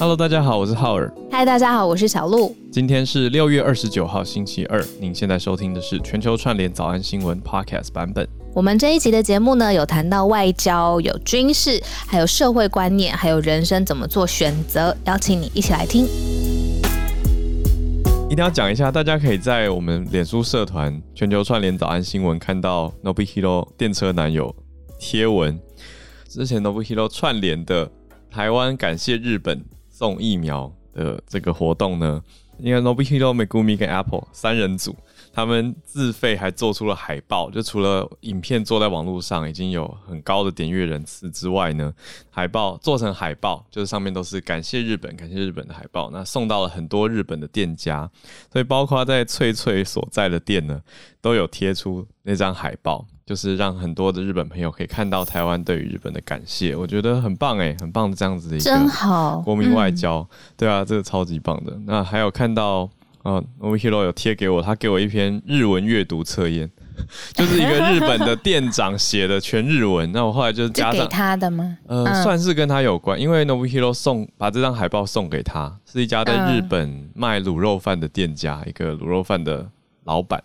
Hello，大家好，我是浩尔。嗨，大家好，我是小鹿。今天是六月二十九号，星期二。您现在收听的是全球串联早安新闻 Podcast 版本。我们这一集的节目呢，有谈到外交、有军事，还有社会观念，还有人生怎么做选择，邀请你一起来听。一定要讲一下，大家可以在我们脸书社团全球串联早安新闻看到 Nobuhiro 电车男友贴文，之前 Nobuhiro 串联的台湾感谢日本。送疫苗的这个活动呢，因为 Nobuhiro Megumi 跟 Apple 三人组，他们自费还做出了海报，就除了影片做在网络上已经有很高的点阅人次之外呢，海报做成海报，就是上面都是感谢日本、感谢日本的海报，那送到了很多日本的店家，所以包括在翠翠所在的店呢，都有贴出那张海报。就是让很多的日本朋友可以看到台湾对于日本的感谢，我觉得很棒哎，很棒的这样子的一个真好国民外交，对啊，这个超级棒的。那还有看到啊，Novihiro 有贴给我，他给我一篇日文阅读测验，就是一个日本的店长写的全日文。那我后来就是加上给他的吗？呃，算是跟他有关，因为 Nobuhiro 送把这张海报送给他，是一家在日本卖卤肉饭的店家，一个卤肉饭的老板。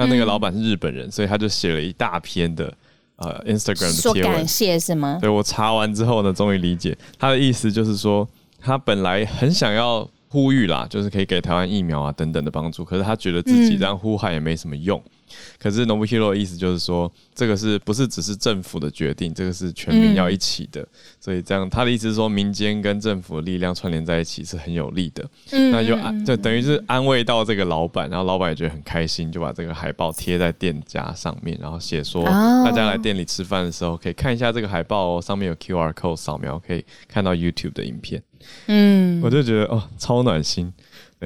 那那个老板是日本人，嗯、所以他就写了一大篇的呃 Instagram 的贴文，说感谢是吗？对，我查完之后呢，终于理解他的意思，就是说他本来很想要呼吁啦，就是可以给台湾疫苗啊等等的帮助，可是他觉得自己这样呼喊也没什么用。嗯可是 Nobuhiro 的意思就是说，这个是不是只是政府的决定？这个是全民要一起的，嗯、所以这样他的意思是说，民间跟政府的力量串联在一起是很有利的。嗯，那就安就等于是安慰到这个老板，然后老板也觉得很开心，就把这个海报贴在店家上面，然后写说，大家来店里吃饭的时候可以看一下这个海报哦，上面有 QR code 扫描，可以看到 YouTube 的影片。嗯，我就觉得哦，超暖心。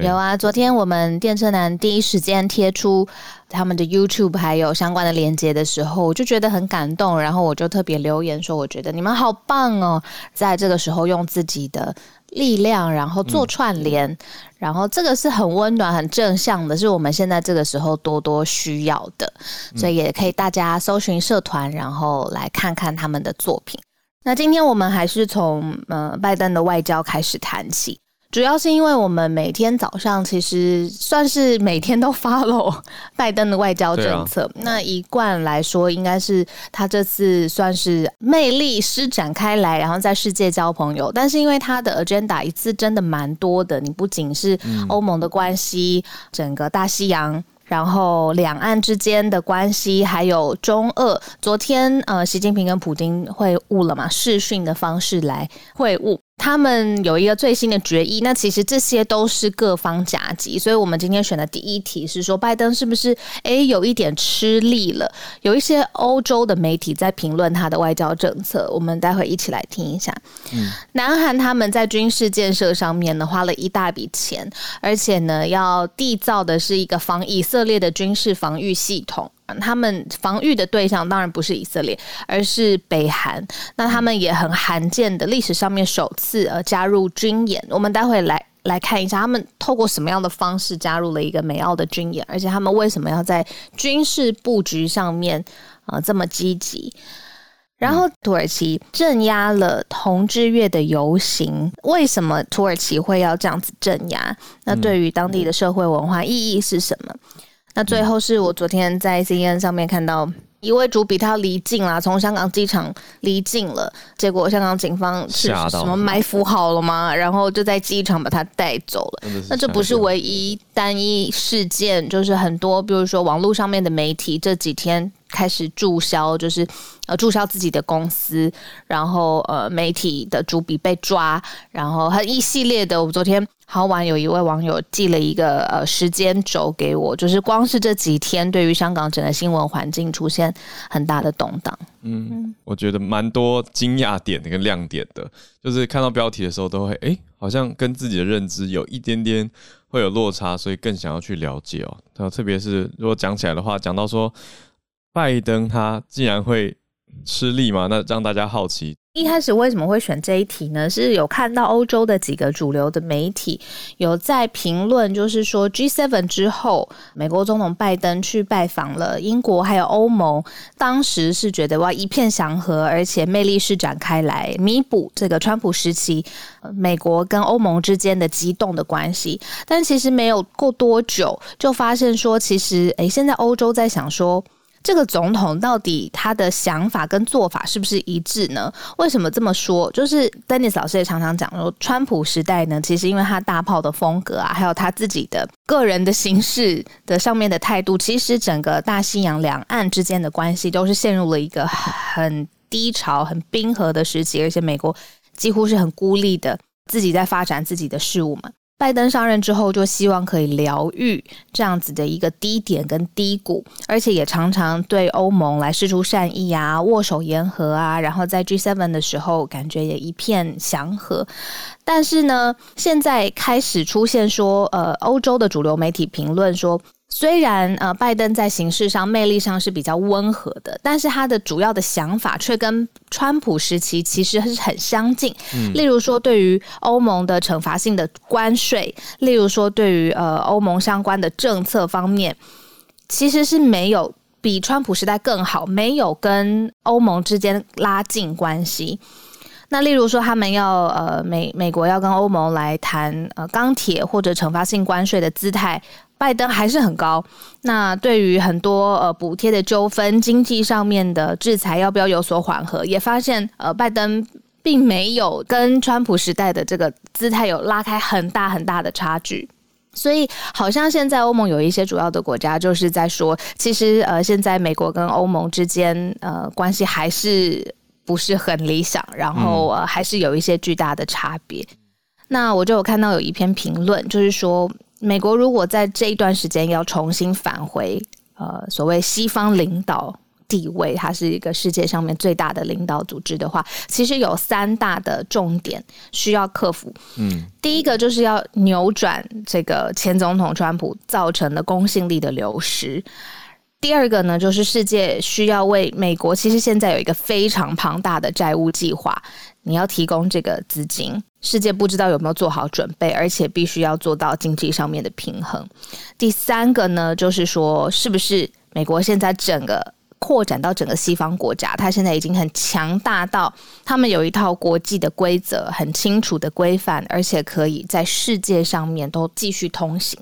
有啊，昨天我们电车男第一时间贴出他们的 YouTube 还有相关的链接的时候，我就觉得很感动，然后我就特别留言说，我觉得你们好棒哦，在这个时候用自己的力量，然后做串联，嗯、然后这个是很温暖、很正向的，是我们现在这个时候多多需要的，所以也可以大家搜寻社团，然后来看看他们的作品。那今天我们还是从呃拜登的外交开始谈起。主要是因为我们每天早上其实算是每天都 follow 拜登的外交政策。啊、那一贯来说，应该是他这次算是魅力施展开来，然后在世界交朋友。但是因为他的 agenda 一次真的蛮多的，你不仅是欧盟的关系，整个大西洋，然后两岸之间的关系，还有中俄。昨天呃，习近平跟普京会晤了嘛？视讯的方式来会晤。他们有一个最新的决议，那其实这些都是各方夹击，所以我们今天选的第一题是说，拜登是不是诶有一点吃力了？有一些欧洲的媒体在评论他的外交政策，我们待会一起来听一下。嗯，南韩他们在军事建设上面呢花了一大笔钱，而且呢要缔造的是一个防以色列的军事防御系统。他们防御的对象当然不是以色列，而是北韩。那他们也很罕见的历史上面首次呃加入军演。我们待会来来看一下，他们透过什么样的方式加入了一个美澳的军演，而且他们为什么要在军事布局上面啊、呃、这么积极？然后土耳其镇压了同志月的游行，为什么土耳其会要这样子镇压？那对于当地的社会文化意义是什么？那最后是我昨天在 CNN 上面看到一位主笔他离境啦，从香港机场离境了，结果香港警方是什么埋伏好了吗？然后就在机场把他带走了。那这不是唯一单一事件，就是很多，比如说网络上面的媒体这几天。开始注销，就是呃注销自己的公司，然后呃媒体的主笔被抓，然后很一系列的。我昨天好晚有一位网友寄了一个呃时间轴给我，就是光是这几天，对于香港整个新闻环境出现很大的动荡。嗯，我觉得蛮多惊讶点跟亮点的，就是看到标题的时候都会哎，好像跟自己的认知有一点点会有落差，所以更想要去了解哦。特别是如果讲起来的话，讲到说。拜登他竟然会吃力吗？那让大家好奇，一开始为什么会选这一题呢？是有看到欧洲的几个主流的媒体有在评论，就是说 G7 之后，美国总统拜登去拜访了英国还有欧盟，当时是觉得哇一片祥和，而且魅力施展开来，弥补这个川普时期美国跟欧盟之间的激动的关系。但其实没有过多久，就发现说，其实诶，现在欧洲在想说。这个总统到底他的想法跟做法是不是一致呢？为什么这么说？就是 Dennis 老师也常常讲说，川普时代呢，其实因为他大炮的风格啊，还有他自己的个人的行事的上面的态度，其实整个大西洋两岸之间的关系都是陷入了一个很低潮、很冰河的时期，而且美国几乎是很孤立的，自己在发展自己的事务嘛。拜登上任之后，就希望可以疗愈这样子的一个低点跟低谷，而且也常常对欧盟来释出善意啊，握手言和啊，然后在 G7 的时候，感觉也一片祥和。但是呢，现在开始出现说，呃，欧洲的主流媒体评论说。虽然呃，拜登在形式上、魅力上是比较温和的，但是他的主要的想法却跟川普时期其实是很相近。嗯，例如说，对于欧盟的惩罚性的关税，例如说，对于呃欧盟相关的政策方面，其实是没有比川普时代更好，没有跟欧盟之间拉近关系。那例如说，他们要呃美美国要跟欧盟来谈呃钢铁或者惩罚性关税的姿态。拜登还是很高。那对于很多呃补贴的纠纷、经济上面的制裁，要不要有所缓和？也发现呃，拜登并没有跟川普时代的这个姿态有拉开很大很大的差距。所以，好像现在欧盟有一些主要的国家就是在说，其实呃，现在美国跟欧盟之间呃关系还是不是很理想，然后呃还是有一些巨大的差别。嗯。那我就有看到有一篇评论，就是说。美国如果在这一段时间要重新返回呃所谓西方领导地位，它是一个世界上面最大的领导组织的话，其实有三大的重点需要克服。嗯，第一个就是要扭转这个前总统川普造成的公信力的流失。第二个呢，就是世界需要为美国，其实现在有一个非常庞大的债务计划，你要提供这个资金。世界不知道有没有做好准备，而且必须要做到经济上面的平衡。第三个呢，就是说，是不是美国现在整个扩展到整个西方国家，它现在已经很强大到他们有一套国际的规则，很清楚的规范，而且可以在世界上面都继续通行。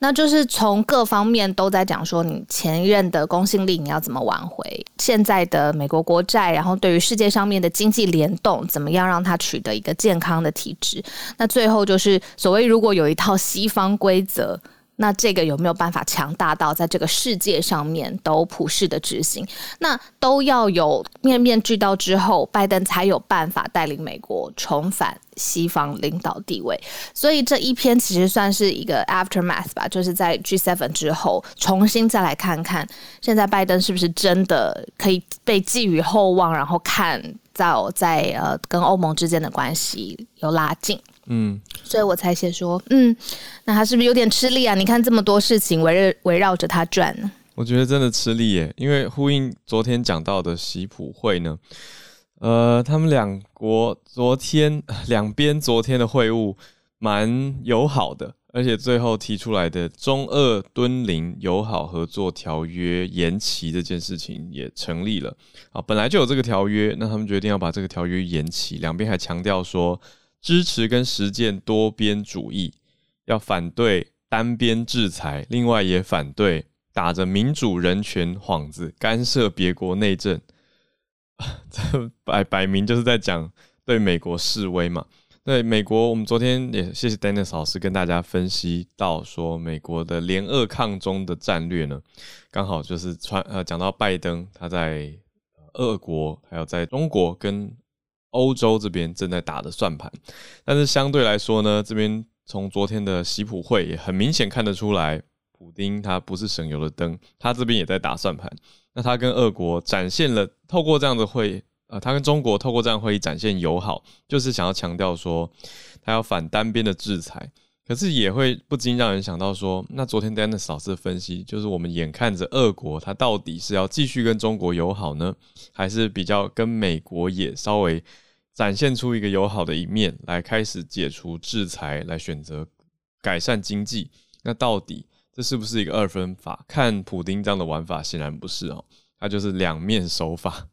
那就是从各方面都在讲说，你前任的公信力你要怎么挽回？现在的美国国债，然后对于世界上面的经济联动，怎么样让它取得一个健康的体质？那最后就是所谓，如果有一套西方规则。那这个有没有办法强大到在这个世界上面都普世的执行？那都要有面面俱到之后，拜登才有办法带领美国重返西方领导地位。所以这一篇其实算是一个 aftermath 吧，就是在 G7 之后重新再来看看，现在拜登是不是真的可以被寄予厚望，然后看到在呃跟欧盟之间的关系有拉近。嗯，所以我才写说，嗯，那他是不是有点吃力啊？你看这么多事情围绕围绕着他转呢？我觉得真的吃力耶，因为呼应昨天讲到的习普会呢，呃，他们两国昨天两边昨天的会晤蛮友好的，而且最后提出来的中俄敦邻友好合作条约延期这件事情也成立了啊，本来就有这个条约，那他们决定要把这个条约延期，两边还强调说。支持跟实践多边主义，要反对单边制裁，另外也反对打着民主人权幌子干涉别国内政。这摆摆明就是在讲对美国示威嘛。对美国，我们昨天也谢谢 Dennis 老师跟大家分析到说，美国的联俄抗中的战略呢，刚好就是穿呃讲到拜登他在俄国还有在中国跟。欧洲这边正在打的算盘，但是相对来说呢，这边从昨天的习普会也很明显看得出来，普丁他不是省油的灯，他这边也在打算盘。那他跟俄国展现了透过这样的会，啊，他跟中国透过这样会议展现友好，就是想要强调说，他要反单边的制裁。可是也会不禁让人想到说，那昨天 Dennis 老师的分析，就是我们眼看着俄国它到底是要继续跟中国友好呢，还是比较跟美国也稍微展现出一个友好的一面，来开始解除制裁，来选择改善经济？那到底这是不是一个二分法？看普丁这样的玩法，显然不是哦。他就是两面手法。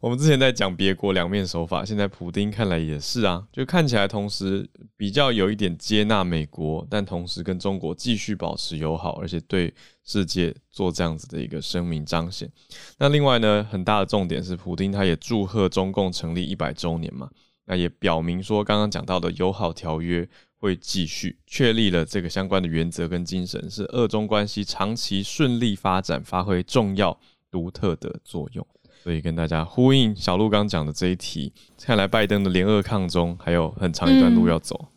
我们之前在讲别国两面手法，现在普丁看来也是啊，就看起来同时比较有一点接纳美国，但同时跟中国继续保持友好，而且对世界做这样子的一个声明彰显。那另外呢，很大的重点是，普丁他也祝贺中共成立一百周年嘛，那也表明说刚刚讲到的友好条约会继续，确立了这个相关的原则跟精神，是俄中关系长期顺利发展发挥重要。独特的作用，所以跟大家呼应小鹿刚讲的这一题，看来拜登的联俄抗中还有很长一段路要走。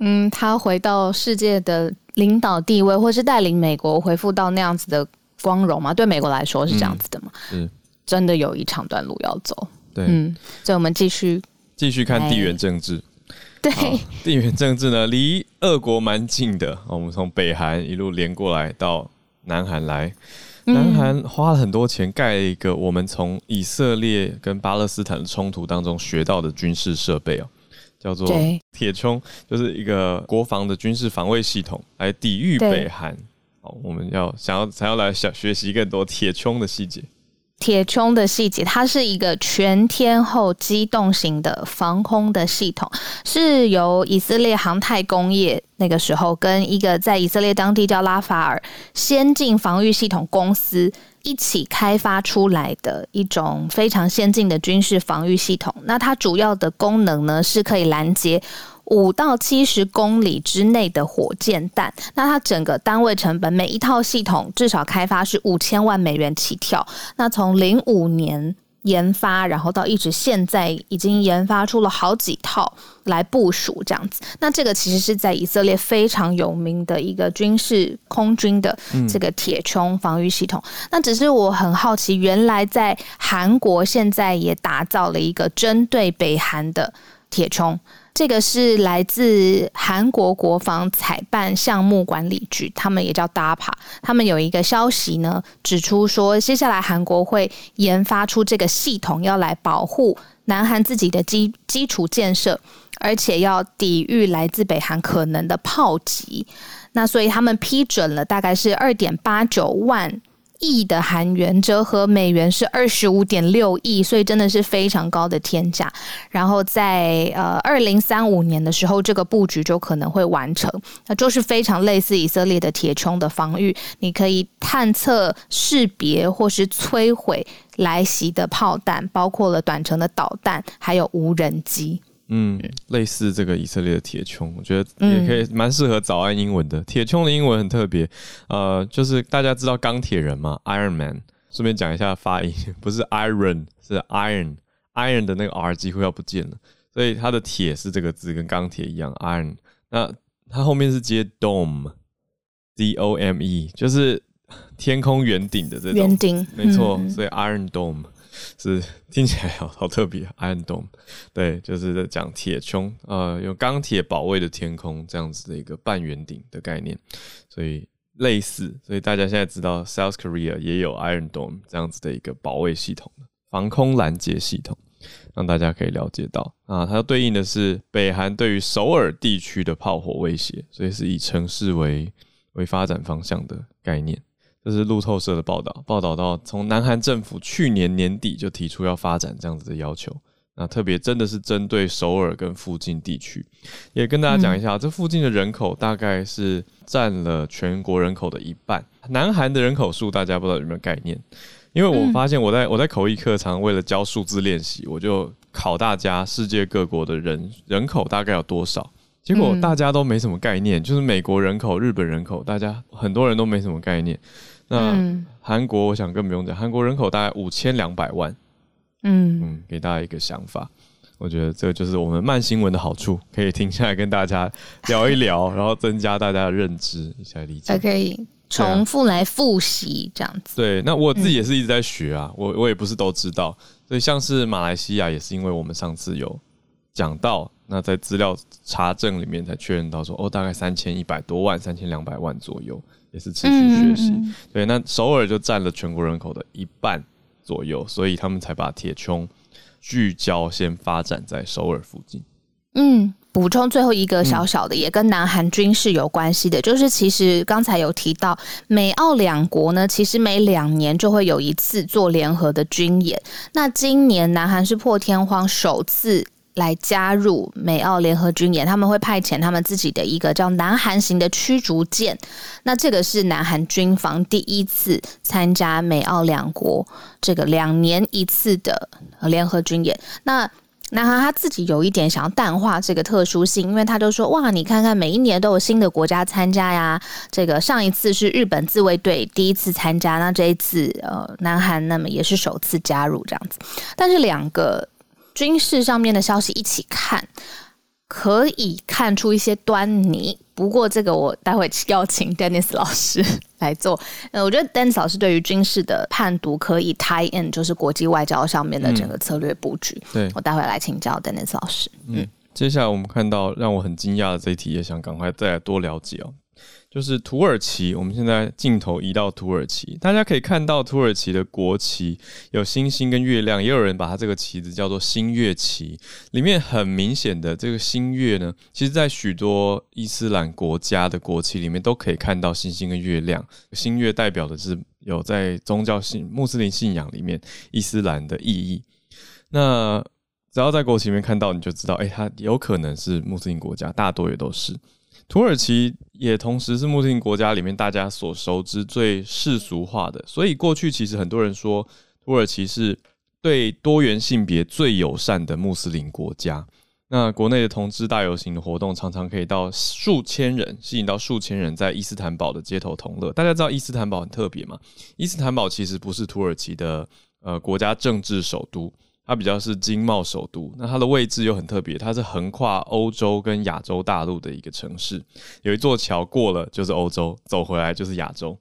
嗯，嗯，他回到世界的领导地位，或是带领美国恢复到那样子的光荣吗？对美国来说是这样子的吗？嗯，真的有一长段路要走。对，嗯，所以我们继续继续看地缘政治。对，地缘政治呢，离俄国蛮近的。我们从北韩一路连过来到南韩来。南韩花了很多钱盖了一个我们从以色列跟巴勒斯坦的冲突当中学到的军事设备哦，叫做铁穹，就是一个国防的军事防卫系统，来抵御北韩。好，我们要想要才要来想学习更多铁穹的细节。铁穹的细节，它是一个全天候机动型的防空的系统，是由以色列航太工业那个时候跟一个在以色列当地叫拉法尔先进防御系统公司一起开发出来的一种非常先进的军事防御系统。那它主要的功能呢，是可以拦截。五到七十公里之内的火箭弹，那它整个单位成本，每一套系统至少开发是五千万美元起跳。那从零五年研发，然后到一直现在，已经研发出了好几套来部署这样子。那这个其实是在以色列非常有名的一个军事空军的这个铁穹防御系统。那只是我很好奇，原来在韩国现在也打造了一个针对北韩的铁穹。这个是来自韩国国防采办项目管理局，他们也叫 DAPA。他们有一个消息呢，指出说，接下来韩国会研发出这个系统，要来保护南韩自己的基基础建设，而且要抵御来自北韩可能的炮击。那所以他们批准了，大概是二点八九万。亿的韩元折合美元是二十五点六亿，所以真的是非常高的天价。然后在呃二零三五年的时候，这个布局就可能会完成。那就是非常类似以色列的铁穹的防御，你可以探测、识别或是摧毁来袭的炮弹，包括了短程的导弹，还有无人机。嗯，类似这个以色列的铁穹，我觉得也可以蛮适合早安英文的。铁穹的英文很特别，呃，就是大家知道钢铁人嘛，Iron Man。顺便讲一下发音，不是 Iron，是 Iron，Iron 的那个 R 几乎要不见了，所以它的铁是这个字，跟钢铁一样 Iron。那它后面是接 Dome，D O M E，就是天空圆顶的这种圆顶，没错，所以 Iron Dome。是听起来好好特别，Iron Dome，对，就是在讲铁穹，呃，用钢铁保卫的天空这样子的一个半圆顶的概念，所以类似，所以大家现在知道 South Korea 也有 Iron Dome 这样子的一个保卫系统，防空拦截系统，让大家可以了解到啊，它对应的是北韩对于首尔地区的炮火威胁，所以是以城市为为发展方向的概念。这是路透社的报道，报道到从南韩政府去年年底就提出要发展这样子的要求，那特别真的是针对首尔跟附近地区，也跟大家讲一下，这附近的人口大概是占了全国人口的一半。南韩的人口数大家不知道有没有概念？因为我发现我在我在口译课常为了教数字练习，我就考大家世界各国的人人口大概有多少，结果大家都没什么概念，就是美国人口、日本人口，大家很多人都没什么概念。那韩国，我想更不用讲，韩国人口大概五千两百万，嗯。嗯，给大家一个想法，我觉得这就是我们慢新闻的好处，可以停下来跟大家聊一聊，然后增加大家的认知，一下理解，还可以重复来复习这样子。对，那我自己也是一直在学啊，我我也不是都知道，所以像是马来西亚也是因为我们上次有讲到，那在资料查证里面才确认到说，哦，大概三千一百多万、三千两百万左右，也是持续学习。嗯嗯对，那首尔就占了全国人口的一半左右，所以他们才把铁穹聚焦先发展在首尔附近。嗯。补充最后一个小小的，也跟南韩军事有关系的，嗯、就是其实刚才有提到，美澳两国呢，其实每两年就会有一次做联合的军演。那今年南韩是破天荒首次来加入美澳联合军演，他们会派遣他们自己的一个叫南韩型的驱逐舰。那这个是南韩军方第一次参加美澳两国这个两年一次的联合军演。那南韩他自己有一点想要淡化这个特殊性，因为他就说：“哇，你看看每一年都有新的国家参加呀。这个上一次是日本自卫队第一次参加，那这一次呃，南韩那么也是首次加入这样子。但是两个军事上面的消息一起看。”可以看出一些端倪，不过这个我待会要请 Dennis 老师来做。呃，我觉得 Dennis 老师对于军事的判读可以 tie in，就是国际外交上面的整个策略布局。嗯、对，我待会来请教 Dennis 老师。嗯，接下来我们看到让我很惊讶的这一题，也想赶快再来多了解哦。就是土耳其，我们现在镜头移到土耳其，大家可以看到土耳其的国旗有星星跟月亮，也有人把它这个旗子叫做星月旗。里面很明显的这个星月呢，其实在许多伊斯兰国家的国旗里面都可以看到星星跟月亮。星月代表的是有在宗教信穆斯林信仰里面伊斯兰的意义。那只要在国旗里面看到，你就知道，哎、它有可能是穆斯林国家，大多也都是。土耳其也同时是穆斯林国家里面大家所熟知最世俗化的，所以过去其实很多人说土耳其是对多元性别最友善的穆斯林国家。那国内的同志大游行的活动常常可以到数千人，吸引到数千人在伊斯坦堡的街头同乐。大家知道伊斯坦堡很特别吗？伊斯坦堡其实不是土耳其的呃国家政治首都。它比较是经贸首都，那它的位置又很特别，它是横跨欧洲跟亚洲大陆的一个城市，有一座桥过了就是欧洲，走回来就是亚洲。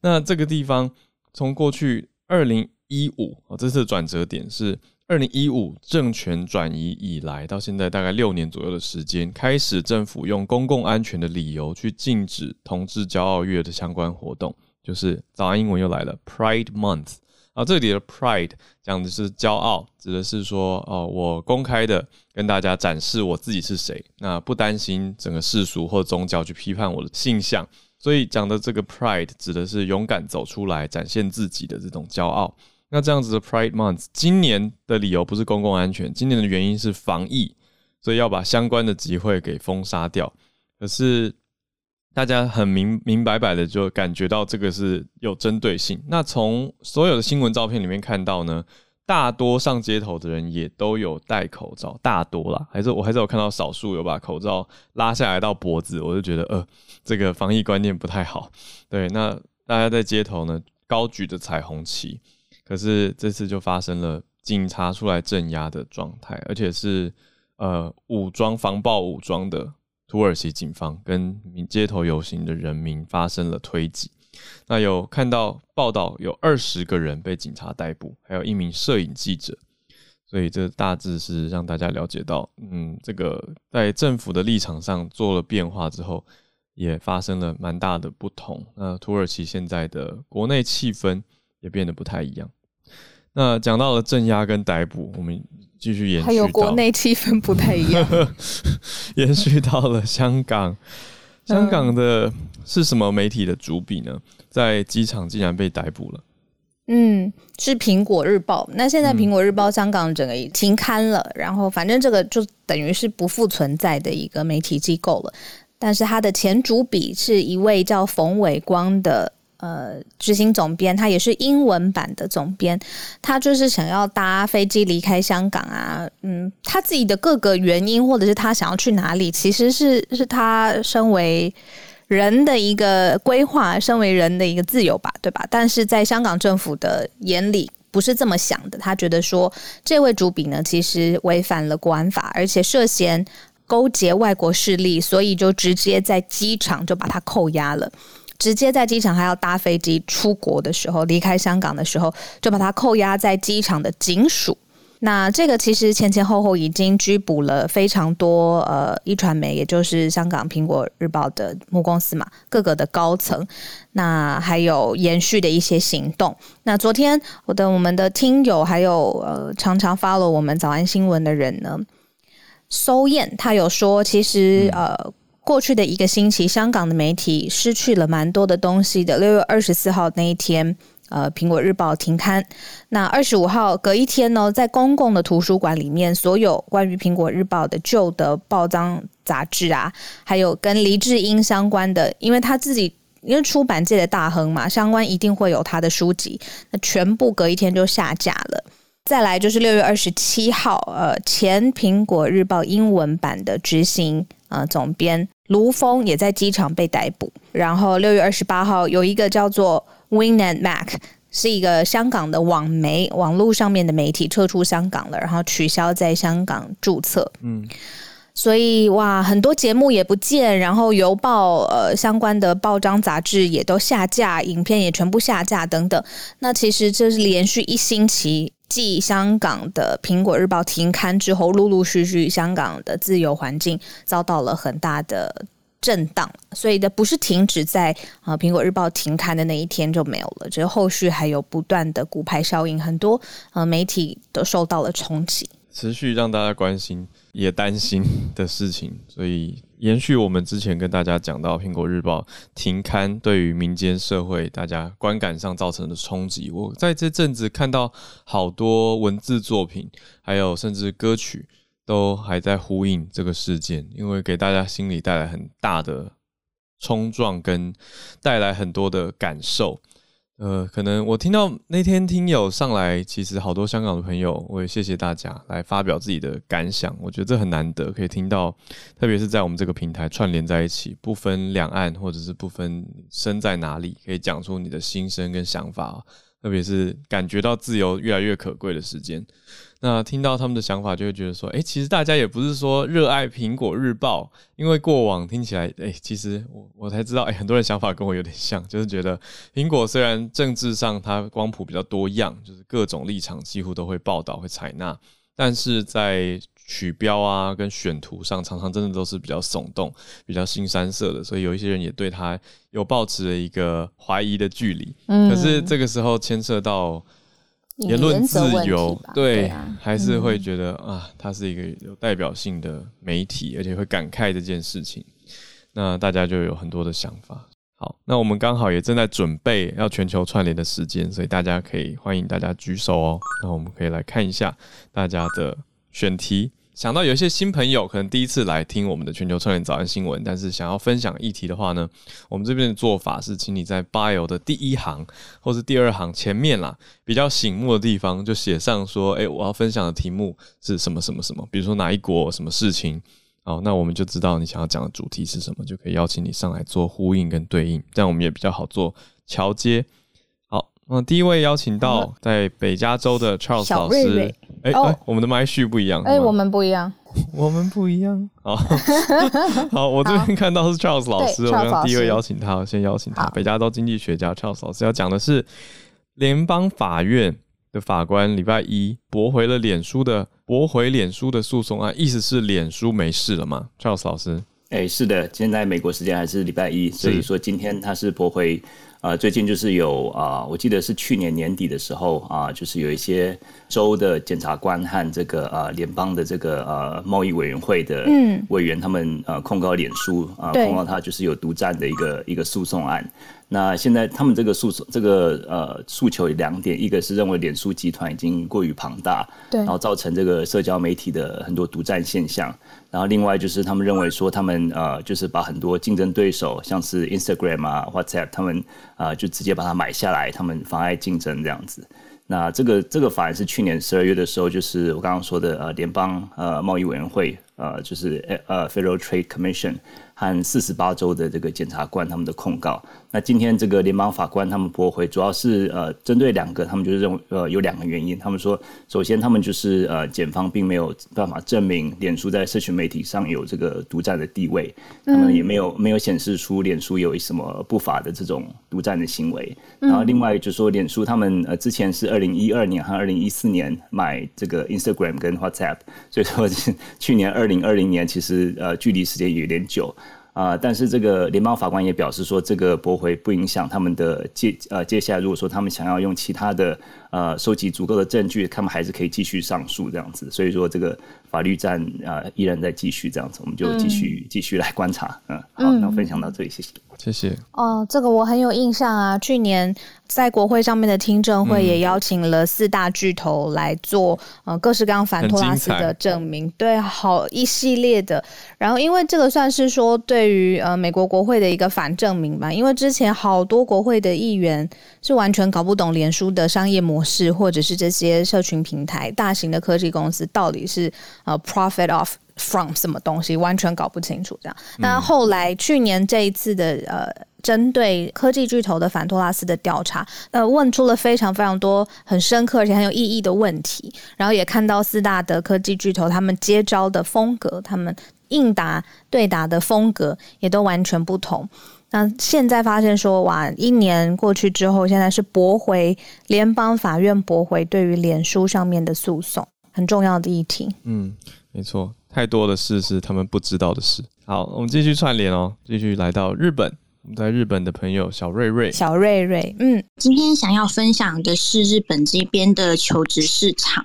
那这个地方从过去二零一五啊，这次转折点是二零一五政权转移以来到现在大概六年左右的时间，开始政府用公共安全的理由去禁止同志骄傲月的相关活动，就是早安英文又来了，Pride Month。啊，这里的 pride 讲的是骄傲，指的是说，哦，我公开的跟大家展示我自己是谁，那不担心整个世俗或宗教去批判我的性向，所以讲的这个 pride 指的是勇敢走出来，展现自己的这种骄傲。那这样子的 Pride Month，今年的理由不是公共安全，今年的原因是防疫，所以要把相关的集会给封杀掉。可是。大家很明明白白的就感觉到这个是有针对性。那从所有的新闻照片里面看到呢，大多上街头的人也都有戴口罩，大多啦，还是我还是有看到少数有把口罩拉下来到脖子，我就觉得呃，这个防疫观念不太好。对，那大家在街头呢高举着彩虹旗，可是这次就发生了警察出来镇压的状态，而且是呃武装防暴武装的。土耳其警方跟街头游行的人民发生了推挤，那有看到报道，有二十个人被警察逮捕，还有一名摄影记者，所以这大致是让大家了解到，嗯，这个在政府的立场上做了变化之后，也发生了蛮大的不同。那土耳其现在的国内气氛也变得不太一样。那讲到了镇压跟逮捕，我们。继续延续，还有国内气氛不太一样，延续到了香港。香港的是什么媒体的主笔呢？在机场竟然被逮捕了。嗯，是苹果日报。那现在苹果日报香港整个停刊了，嗯、然后反正这个就等于是不复存在的一个媒体机构了。但是它的前主笔是一位叫冯伟光的。呃，执行总编他也是英文版的总编，他就是想要搭飞机离开香港啊，嗯，他自己的各个原因，或者是他想要去哪里，其实是是他身为人的一个规划，身为人的一个自由吧，对吧？但是在香港政府的眼里不是这么想的，他觉得说这位主笔呢，其实违反了国安法，而且涉嫌勾结外国势力，所以就直接在机场就把他扣押了。直接在机场还要搭飞机出国的时候，离开香港的时候，就把他扣押在机场的警署。那这个其实前前后后已经拘捕了非常多呃，一传媒，也就是香港苹果日报的母公司嘛，各个的高层。那还有延续的一些行动。那昨天我的我们的听友还有呃常常 follow 我们早安新闻的人呢，搜燕他有说，其实呃过去的一个星期，香港的媒体失去了蛮多的东西的。六月二十四号那一天。呃，苹果日报停刊。那二十五号隔一天呢，在公共的图书馆里面，所有关于苹果日报的旧的报章杂志啊，还有跟黎智英相关的，因为他自己因为出版界的大亨嘛，相关一定会有他的书籍，那全部隔一天就下架了。再来就是六月二十七号，呃，前苹果日报英文版的执行呃总编卢峰也在机场被逮捕。然后六月二十八号有一个叫做。And Mac 是一个香港的网媒，网络上面的媒体撤出香港了，然后取消在香港注册。嗯，所以哇，很多节目也不见，然后邮报呃相关的报章杂志也都下架，影片也全部下架等等。那其实这是连续一星期，继香港的苹果日报停刊之后，陆陆续续香港的自由环境遭到了很大的。震荡，所以的不是停止在啊苹果日报停刊的那一天就没有了，只是后续还有不断的骨牌效应，很多呃媒体都受到了冲击，持续让大家关心也担心的事情。所以延续我们之前跟大家讲到苹果日报停刊对于民间社会大家观感上造成的冲击，我在这阵子看到好多文字作品，还有甚至歌曲。都还在呼应这个事件，因为给大家心里带来很大的冲撞，跟带来很多的感受。呃，可能我听到那天听友上来，其实好多香港的朋友，我也谢谢大家来发表自己的感想。我觉得这很难得，可以听到，特别是在我们这个平台串联在一起，不分两岸或者是不分身在哪里，可以讲出你的心声跟想法。特别是感觉到自由越来越可贵的时间，那听到他们的想法，就会觉得说，哎、欸，其实大家也不是说热爱苹果日报，因为过往听起来，哎、欸，其实我我才知道，哎、欸，很多人想法跟我有点像，就是觉得苹果虽然政治上它光谱比较多样，就是各种立场几乎都会报道会采纳，但是在取标啊，跟选图上，常常真的都是比较耸动、比较新三色的，所以有一些人也对他有抱持了一个怀疑的距离。嗯，可是这个时候牵涉到言论自由，对，还是会觉得、嗯、啊，它是一个有代表性的媒体，而且会感慨这件事情。那大家就有很多的想法。好，那我们刚好也正在准备要全球串联的时间，所以大家可以欢迎大家举手哦。那我们可以来看一下大家的。选题，想到有一些新朋友可能第一次来听我们的全球串联早安新闻，但是想要分享议题的话呢，我们这边的做法是，请你在 bio 的第一行或是第二行前面啦，比较醒目的地方就写上说，哎，我要分享的题目是什么什么什么，比如说哪一国什么事情，好，那我们就知道你想要讲的主题是什么，就可以邀请你上来做呼应跟对应，这样我们也比较好做桥接。好，那，第一位邀请到在北加州的 Charles 老师。哎哎、欸，我们的麦序不一样。哎、欸，我们不一样，我们不一样。好，好，我这边看到是 Charles 老师，我们第一位邀请他，先邀请他。北加州经济学家 Charles 老师要讲的是联邦法院的法官礼拜一驳回了脸书的驳回脸书的诉讼案，意思是脸书没事了吗？Charles 老师，哎、欸，是的，现在美国时间还是礼拜一，所以说今天他是驳回。呃，最近就是有啊、呃，我记得是去年年底的时候啊、呃，就是有一些州的检察官和这个呃联邦的这个呃贸易委员会的委员，他们呃控告脸书啊，控告他就是有独占的一个一个诉讼案。那现在他们这个诉讼，这个呃诉求有两点，一个是认为脸书集团已经过于庞大，对，然后造成这个社交媒体的很多独占现象。然后另外就是他们认为说，他们呃就是把很多竞争对手，像是 Instagram 啊、WhatsApp，他们啊、呃、就直接把它买下来，他们妨碍竞争这样子。那这个这个法案是去年十二月的时候，就是我刚刚说的呃联邦呃贸易委员会呃就是呃 Federal Trade Commission。和四十八州的这个检察官他们的控告。那今天这个联邦法官他们驳回，主要是呃针对两个，他们就是认为呃有两个原因。他们说，首先他们就是呃检方并没有办法证明脸书在社群媒体上有这个独占的地位，他们也没有没有显示出脸书有什么不法的这种独占的行为。然后另外就是说，脸书他们呃之前是二零一二年和二零一四年买这个 Instagram 跟 WhatsApp，所以说去年二零二零年其实呃距离时间有点久。啊、呃，但是这个联邦法官也表示说，这个驳回不影响他们的接呃接下来，如果说他们想要用其他的呃收集足够的证据，他们还是可以继续上诉这样子。所以说这个法律战啊、呃、依然在继续这样子，我们就继续继、嗯、续来观察。嗯，好，那我分享到这里，谢谢。谢谢。哦，这个我很有印象啊，去年。在国会上面的听证会也邀请了四大巨头来做呃各式各样反托拉斯的证明，对，好一系列的。然后因为这个算是说对于呃美国国会的一个反证明吧，因为之前好多国会的议员是完全搞不懂脸书的商业模式，或者是这些社群平台大型的科技公司到底是呃 profit off from 什么东西，完全搞不清楚这样。那后来去年这一次的呃。针对科技巨头的反托拉斯的调查，呃，问出了非常非常多很深刻而且很有意义的问题，然后也看到四大的科技巨头他们接招的风格，他们应答对答的风格也都完全不同。那现在发现说，哇，一年过去之后，现在是驳回联邦法院驳回对于脸书上面的诉讼，很重要的议题。嗯，没错，太多的事是他们不知道的事。好，我们继续串联哦，继续来到日本。我们在日本的朋友小瑞瑞，小瑞瑞，嗯，今天想要分享的是日本这边的求职市场。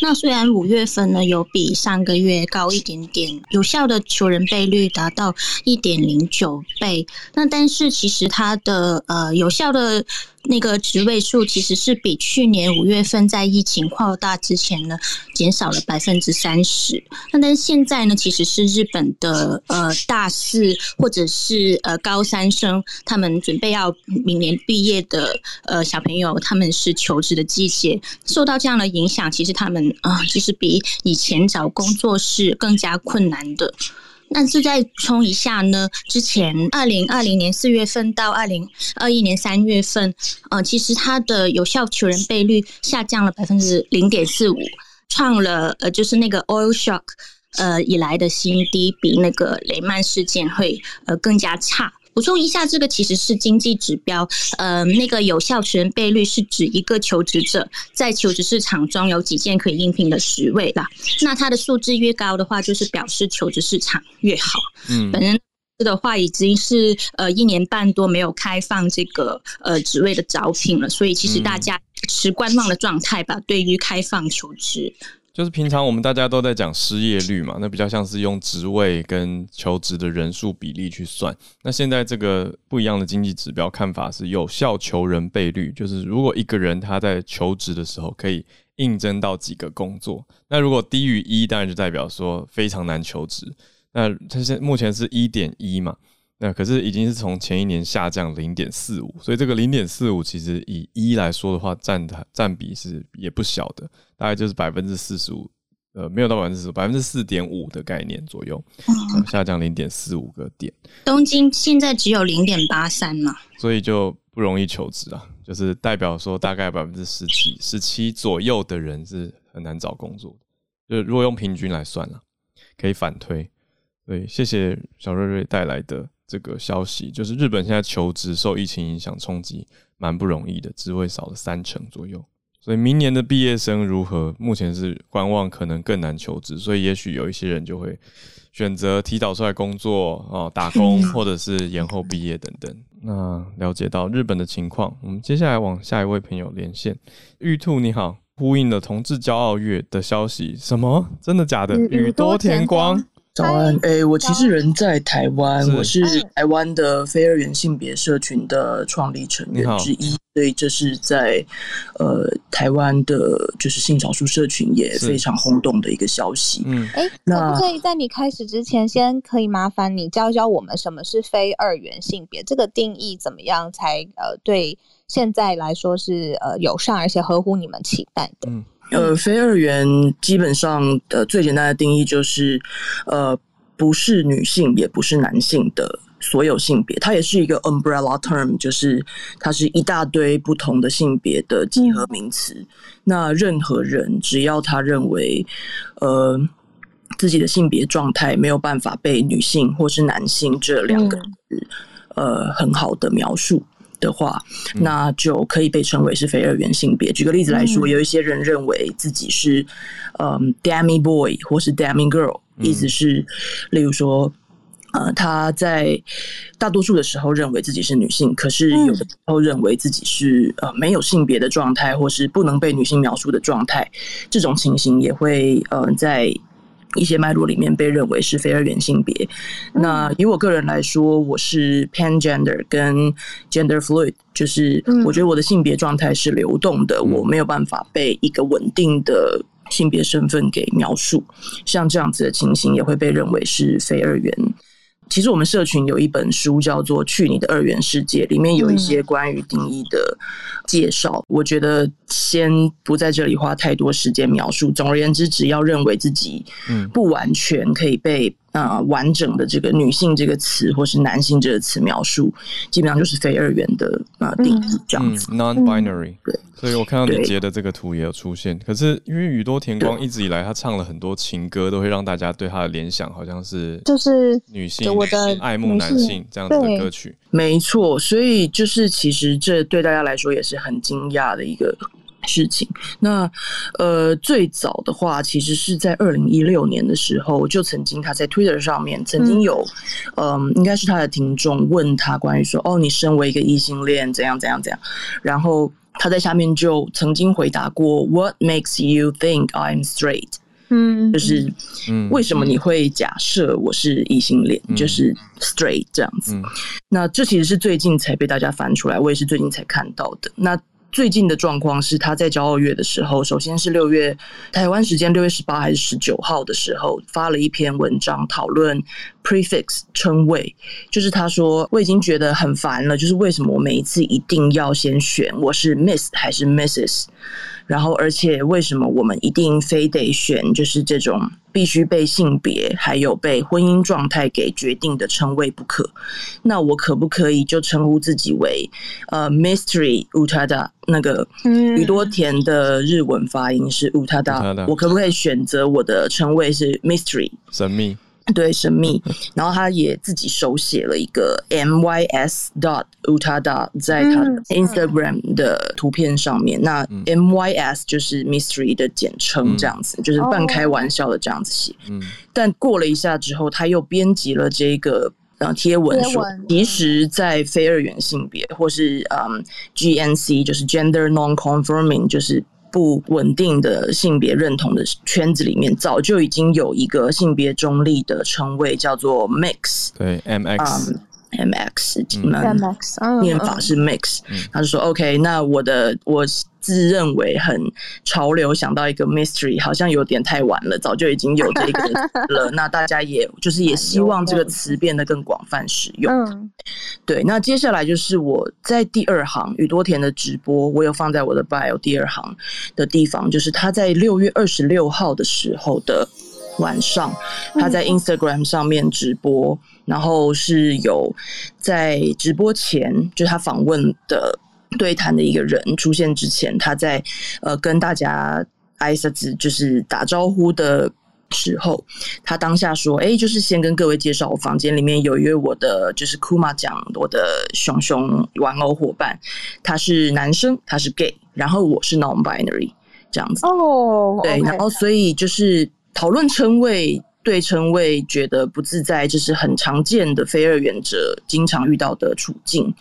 那虽然五月份呢有比上个月高一点点，有效的求人倍率达到一点零九倍，那但是其实它的呃有效的。那个职位数其实是比去年五月份在疫情扩大之前呢减少了百分之三十。那但是现在呢，其实是日本的呃大四或者是呃高三生，他们准备要明年毕业的呃小朋友，他们是求职的季节，受到这样的影响，其实他们啊，其实比以前找工作是更加困难的。但是再冲一下呢，之前二零二零年四月份到二零二一年三月份，呃，其实它的有效求人倍率下降了百分之零点四五，创了呃就是那个 oil shock 呃以来的新低，比那个雷曼事件会呃更加差。补充一下，这个其实是经济指标，呃，那个有效求人倍率是指一个求职者在求职市场中有几件可以应聘的职位啦。那它的数字越高的话，就是表示求职市场越好。嗯，本人的话已经是呃一年半多没有开放这个呃职位的招聘了，所以其实大家持观望的状态吧，对于开放求职。就是平常我们大家都在讲失业率嘛，那比较像是用职位跟求职的人数比例去算。那现在这个不一样的经济指标看法是有效求人倍率，就是如果一个人他在求职的时候可以应征到几个工作，那如果低于一，当然就代表说非常难求职。那它现目前是一点一嘛。那可是已经是从前一年下降零点四五，所以这个零点四五其实以一来说的话，占它占比是也不小的，大概就是百分之四十五，呃，没有到百分之四十五，百分之四点五的概念左右，嗯、下降零点四五个点。东京现在只有零点八三嘛，所以就不容易求职啊，就是代表说大概百分之十七、十七左右的人是很难找工作的，就是如果用平均来算了，可以反推。对，谢谢小瑞瑞带来的。这个消息就是日本现在求职受疫情影响冲击蛮不容易的，职位少了三成左右，所以明年的毕业生如何？目前是观望，可能更难求职，所以也许有一些人就会选择提早出来工作哦，打工 或者是延后毕业等等。那了解到日本的情况，我们接下来往下一位朋友连线。玉兔你好，呼应了同志骄傲月的消息，什么？真的假的？宇多田光。早安，哎、欸，我其实人在台湾，我是台湾的非二元性别社群的创立成员之一，所以这是在呃台湾的，就是性少数社群也非常轰动的一个消息。嗯，哎，那可不可以在你开始之前，先可以麻烦你教教我们什么是非二元性别？这个定义怎么样才呃对现在来说是呃友善而且合乎你们期待的？嗯。呃，非二元基本上呃最简单的定义就是，呃，不是女性，也不是男性的所有性别，它也是一个 umbrella term，就是它是一大堆不同的性别的集合名词。嗯、那任何人只要他认为，呃，自己的性别状态没有办法被女性或是男性这两个字、嗯、呃很好的描述的话，那就可以被称为是非二元性别。举个例子来说，有一些人认为自己是嗯、呃、demi boy 或是 demi girl。意思是，例如说，呃，他在大多数的时候认为自己是女性，可是有的时候认为自己是呃没有性别的状态，或是不能被女性描述的状态，这种情形也会呃在一些脉络里面被认为是非二元性别。那以我个人来说，我是 pan gender 跟 gender fluid，就是我觉得我的性别状态是流动的，我没有办法被一个稳定的。性别身份给描述，像这样子的情形也会被认为是非二元。其实我们社群有一本书叫做《去你的二元世界》，里面有一些关于定义的介绍。我觉得先不在这里花太多时间描述。总而言之，只要认为自己不完全可以被。啊、呃，完整的这个女性这个词，或是男性这个词描述，基本上就是非二元的啊、呃、定义这样子。嗯、Non-binary、嗯。对，所以我看到你截的这个图也有出现。可是因为宇多田光一直以来他唱了很多情歌，都会让大家对他的联想好像是就是女性，我的爱慕男性这样子的歌曲。没错，所以就是其实这对大家来说也是很惊讶的一个。事情，那呃，最早的话，其实是在二零一六年的时候，就曾经他在 Twitter 上面曾经有，嗯、呃，应该是他的听众问他关于说，哦，你身为一个异性恋，怎样怎样怎样，然后他在下面就曾经回答过，What makes you think I'm straight？嗯，就是为什么你会假设我是异性恋，嗯、就是 straight 这样子？嗯、那这其实是最近才被大家翻出来，我也是最近才看到的。那最近的状况是，他在骄傲月的时候，首先是六月台湾时间六月十八还是十九号的时候，发了一篇文章讨论 prefix 称谓，就是他说我已经觉得很烦了，就是为什么我每一次一定要先选我是 Miss 还是 Mrs。然后，而且为什么我们一定非得选就是这种必须被性别还有被婚姻状态给决定的称谓不可？那我可不可以就称呼自己为呃 Mystery Utada？那个宇多田的日文发音是 Utada，我可不可以选择我的称谓是 Mystery 神秘？对，神秘。然后他也自己手写了一个 M Y S dot Utada 在他的 Instagram 的图片上面。那 M Y S 就是 Mystery 的简称，这样子、嗯、就是半开玩笑的这样子写。嗯。但过了一下之后，他又编辑了这个呃贴文说，其实，在非二元性别或是嗯 G N C 就是 Gender Non-Conforming 就是。不稳定的性别认同的圈子里面，早就已经有一个性别中立的称谓，叫做 mix。对，MX。MX，嗯，MX，念法是 mix。他就说，OK，那我的我自认为很潮流，想到一个 mystery，好像有点太晚了，早就已经有这个 了。那大家也就是也希望这个词变得更广泛使用。嗯，对。那接下来就是我在第二行宇多田的直播，我有放在我的 bio 第二行的地方，就是他在六月二十六号的时候的。晚上，他在 Instagram 上面直播，然后是有在直播前，就他访问的对谈的一个人出现之前，他在呃跟大家挨下子就是打招呼的时候，他当下说：“哎，就是先跟各位介绍，我房间里面有一位我的就是 Kuma 酱我的熊熊玩偶伙伴，他是男生，他是 gay，然后我是 non-binary 这样子。哦，对，然后所以就是。”讨论称谓。对称位觉得不自在，这是很常见的非二元者经常遇到的处境。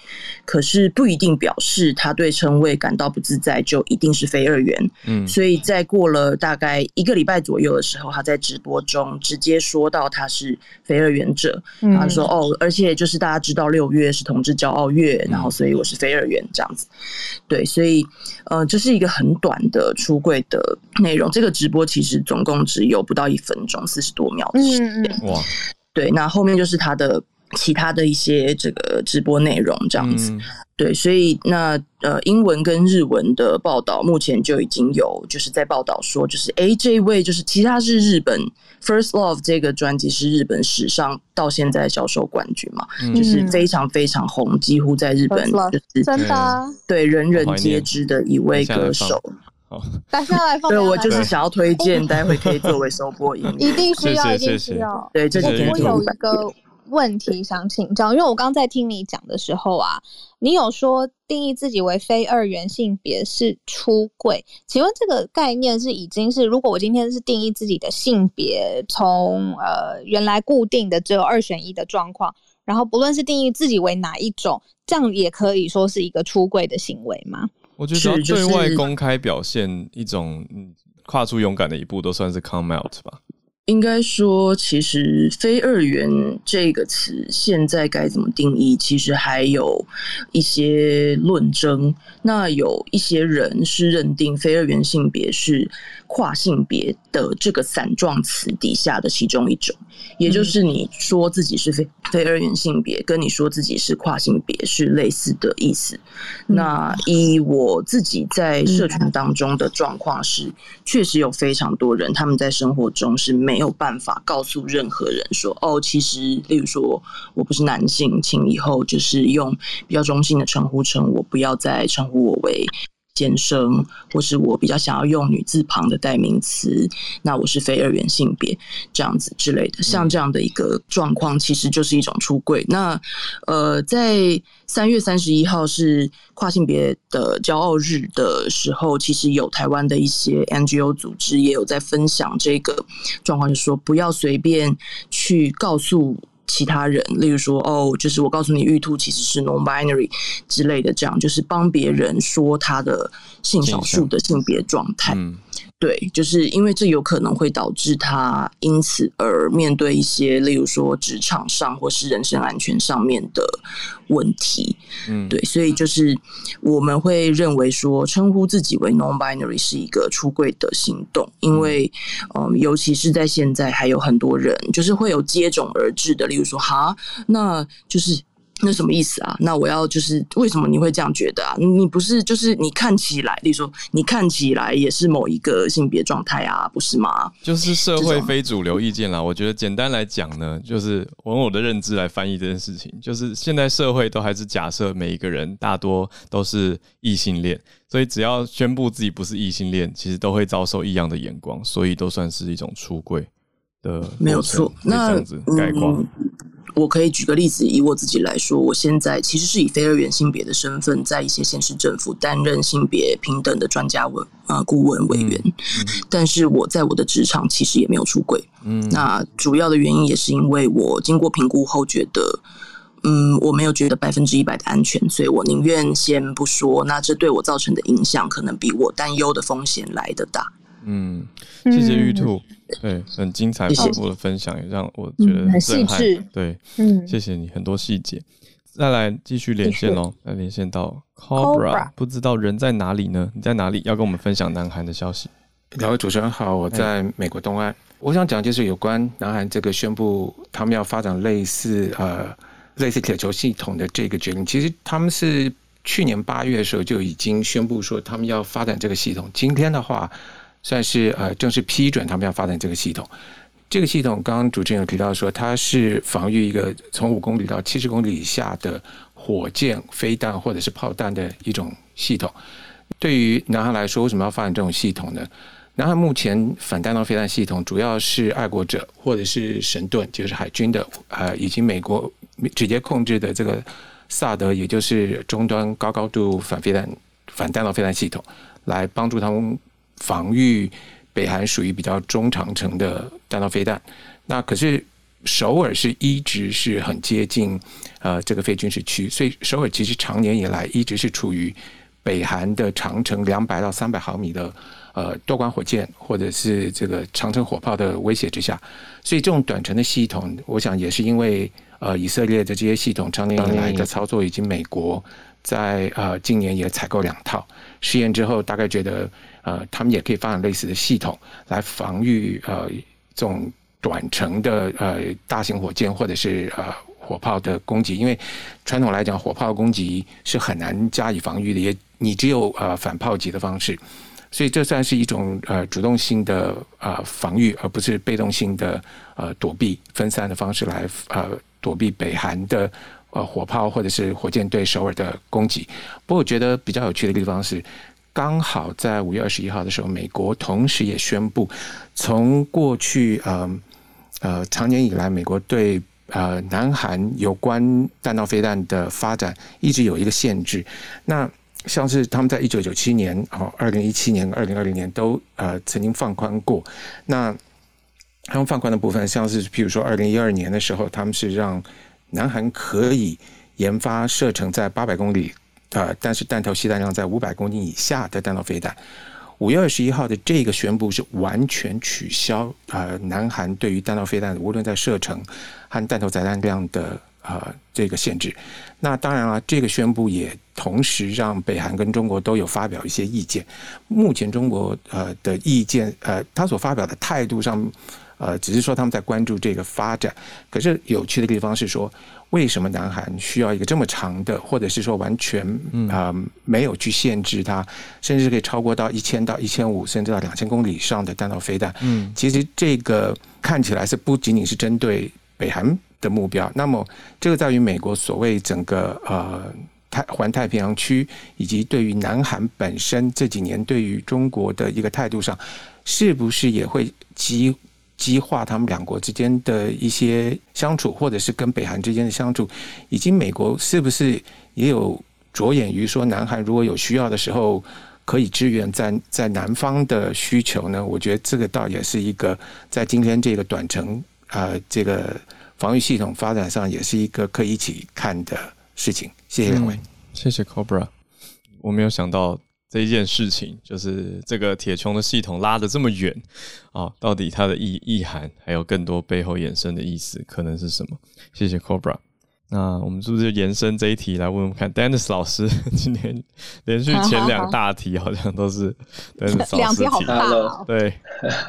可是不一定表示他对称位感到不自在就一定是非二元。嗯，所以在过了大概一个礼拜左右的时候，他在直播中直接说到他是非二元者。嗯，他说：“哦，而且就是大家知道六月是同志骄傲月，然后所以我是非二元这样子。”对，所以呃，这是一个很短的出柜的内容。这个直播其实总共只有不到一分钟，四十多。秒的时间哇，对，那后面就是他的其他的一些这个直播内容这样子。嗯。对，所以那呃，英文跟日文的报道目前就已经有，就是在报道说，就是哎，这位就是其实他是日本《First Love》这个专辑是日本史上到现在销售冠军嘛，嗯、就是非常非常红，几乎在日本就是真的对人人皆知的一位歌手。大家来放，对我就是想要推荐，待会可以作为收播音乐，一定需要，一定需要。对，这是我有一个。问题想请教，因为我刚在听你讲的时候啊，你有说定义自己为非二元性别是出柜，请问这个概念是已经是，如果我今天是定义自己的性别，从呃原来固定的只有二选一的状况，然后不论是定义自己为哪一种，这样也可以说是一个出柜的行为吗？我觉得对外公开表现一种跨出勇敢的一步，都算是 come out 吧。应该说，其实“非二元”这个词现在该怎么定义，其实还有一些论争。那有一些人是认定“非二元性别”是跨性别的这个散状词底下的其中一种，也就是你说自己是非非二元性别，跟你说自己是跨性别是类似的意思。那以我自己在社群当中的状况是，确实有非常多人他们在生活中是没没有办法告诉任何人说，哦，其实，例如说我不是男性，请以后就是用比较中性的称呼称我，不要再称呼我为。先生，或是我比较想要用女字旁的代名词，那我是非二元性别这样子之类的，像这样的一个状况，其实就是一种出柜。那呃，在三月三十一号是跨性别的骄傲日的时候，其实有台湾的一些 NGO 组织也有在分享这个状况，就是说不要随便去告诉。其他人，例如说，哦，就是我告诉你，玉兔其实是 non-binary 之类的，这样就是帮别人说他的性少数的性别状态。对，就是因为这有可能会导致他因此而面对一些，例如说职场上或是人身安全上面的问题。嗯，对，所以就是我们会认为说，称呼自己为 non-binary 是一个出柜的行动，因为嗯，尤其是在现在还有很多人就是会有接踵而至的，例如说，哈，那就是。那什么意思啊？那我要就是为什么你会这样觉得啊？你不是就是你看起来，例如说你看起来也是某一个性别状态啊，不是吗？就是社会非主流意见啦。我觉得简单来讲呢，就是我用我的认知来翻译这件事情，就是现在社会都还是假设每一个人大多都是异性恋，所以只要宣布自己不是异性恋，其实都会遭受异样的眼光，所以都算是一种出柜的，没有错。那这样子概括。嗯我可以举个例子，以我自己来说，我现在其实是以非二元性别的身份，在一些县市政府担任性别平等的专家委啊顾问委员。嗯嗯、但是我在我的职场其实也没有出轨。嗯，那主要的原因也是因为我经过评估后觉得，嗯，我没有觉得百分之一百的安全，所以我宁愿先不说。那这对我造成的影响，可能比我担忧的风险来得大。嗯，谢谢玉兔，对，很精彩丰富的分享，也让我觉得很细致。对，嗯，谢谢你很多细节。再来继续连线喽，来连线到 Cobra，不知道人在哪里呢？你在哪里？要跟我们分享南韩的消息。两位主持人好，我在美国东岸。我想讲就是有关南韩这个宣布他们要发展类似呃类似铁球系统的这个决定。其实他们是去年八月的时候就已经宣布说他们要发展这个系统。今天的话。算是呃正式批准他们要发展这个系统。这个系统刚刚主持人有提到说，它是防御一个从五公里到七十公里以下的火箭、飞弹或者是炮弹的一种系统。对于南韩来说，为什么要发展这种系统呢？南韩目前反弹道飞弹系统主要是爱国者或者是神盾，就是海军的呃，以及美国直接控制的这个萨德，也就是终端高高度反飞弹反弹道飞弹系统，来帮助他们。防御北韩属于比较中长程的弹道飞弹，那可是首尔是一直是很接近呃这个非军事区，所以首尔其实长年以来一直是处于北韩的长程两百到三百毫米的呃多管火箭或者是这个长城火炮的威胁之下，所以这种短程的系统，我想也是因为呃以色列的这些系统长年以来的操作，以及美国在呃今年也采购两套试验之后，大概觉得。呃，他们也可以发展类似的系统来防御呃这种短程的呃大型火箭或者是呃火炮的攻击，因为传统来讲，火炮攻击是很难加以防御的，也你只有呃反炮击的方式，所以这算是一种呃主动性的呃防御，而不是被动性的呃躲避分散的方式来呃躲避北韩的呃火炮或者是火箭对首尔的攻击。不过我觉得比较有趣的地方是，刚好在五月二十一号的时候，美国同时也宣布，从过去呃呃长年以来，美国对呃，南韩有关弹道飞弹的发展一直有一个限制。那像是他们在一九九七年、哦二零一七年、二零二零年都呃曾经放宽过。那他们放宽的部分，像是譬如说二零一二年的时候，他们是让南韩可以研发射程在八百公里，呃，但是弹头携带量在五百公斤以下的弹道飞弹。五月二十一号的这个宣布是完全取消呃南韩对于弹道飞弹无论在射程和弹头载弹量的呃这个限制。那当然了，这个宣布也同时让北韩跟中国都有发表一些意见。目前中国呃的意见呃他所发表的态度上呃只是说他们在关注这个发展。可是有趣的地方是说。为什么南韩需要一个这么长的，或者是说完全啊、呃、没有去限制它，甚至可以超过到一千到一千五，甚至到两千公里以上的弹道飞弹？嗯，其实这个看起来是不仅仅是针对北韩的目标，那么这个在于美国所谓整个呃太环太平洋区，以及对于南韩本身这几年对于中国的一个态度上，是不是也会激？激化他们两国之间的一些相处，或者是跟北韩之间的相处，以及美国是不是也有着眼于说，南韩如果有需要的时候可以支援在在南方的需求呢？我觉得这个倒也是一个在今天这个短程啊、这个防御系统发展上，也是一个可以一起看的事情。谢谢两位，谢谢 Cobra。我没有想到。这一件事情就是这个铁穹的系统拉得这么远啊，到底它的意意涵还有更多背后衍生的意思可能是什么？谢谢 Cobra。那我们是不是就延伸这一题来问问看？Dennis 老师 今天连续前两大题好像都是 Dennis 老师题。两题好大哦。对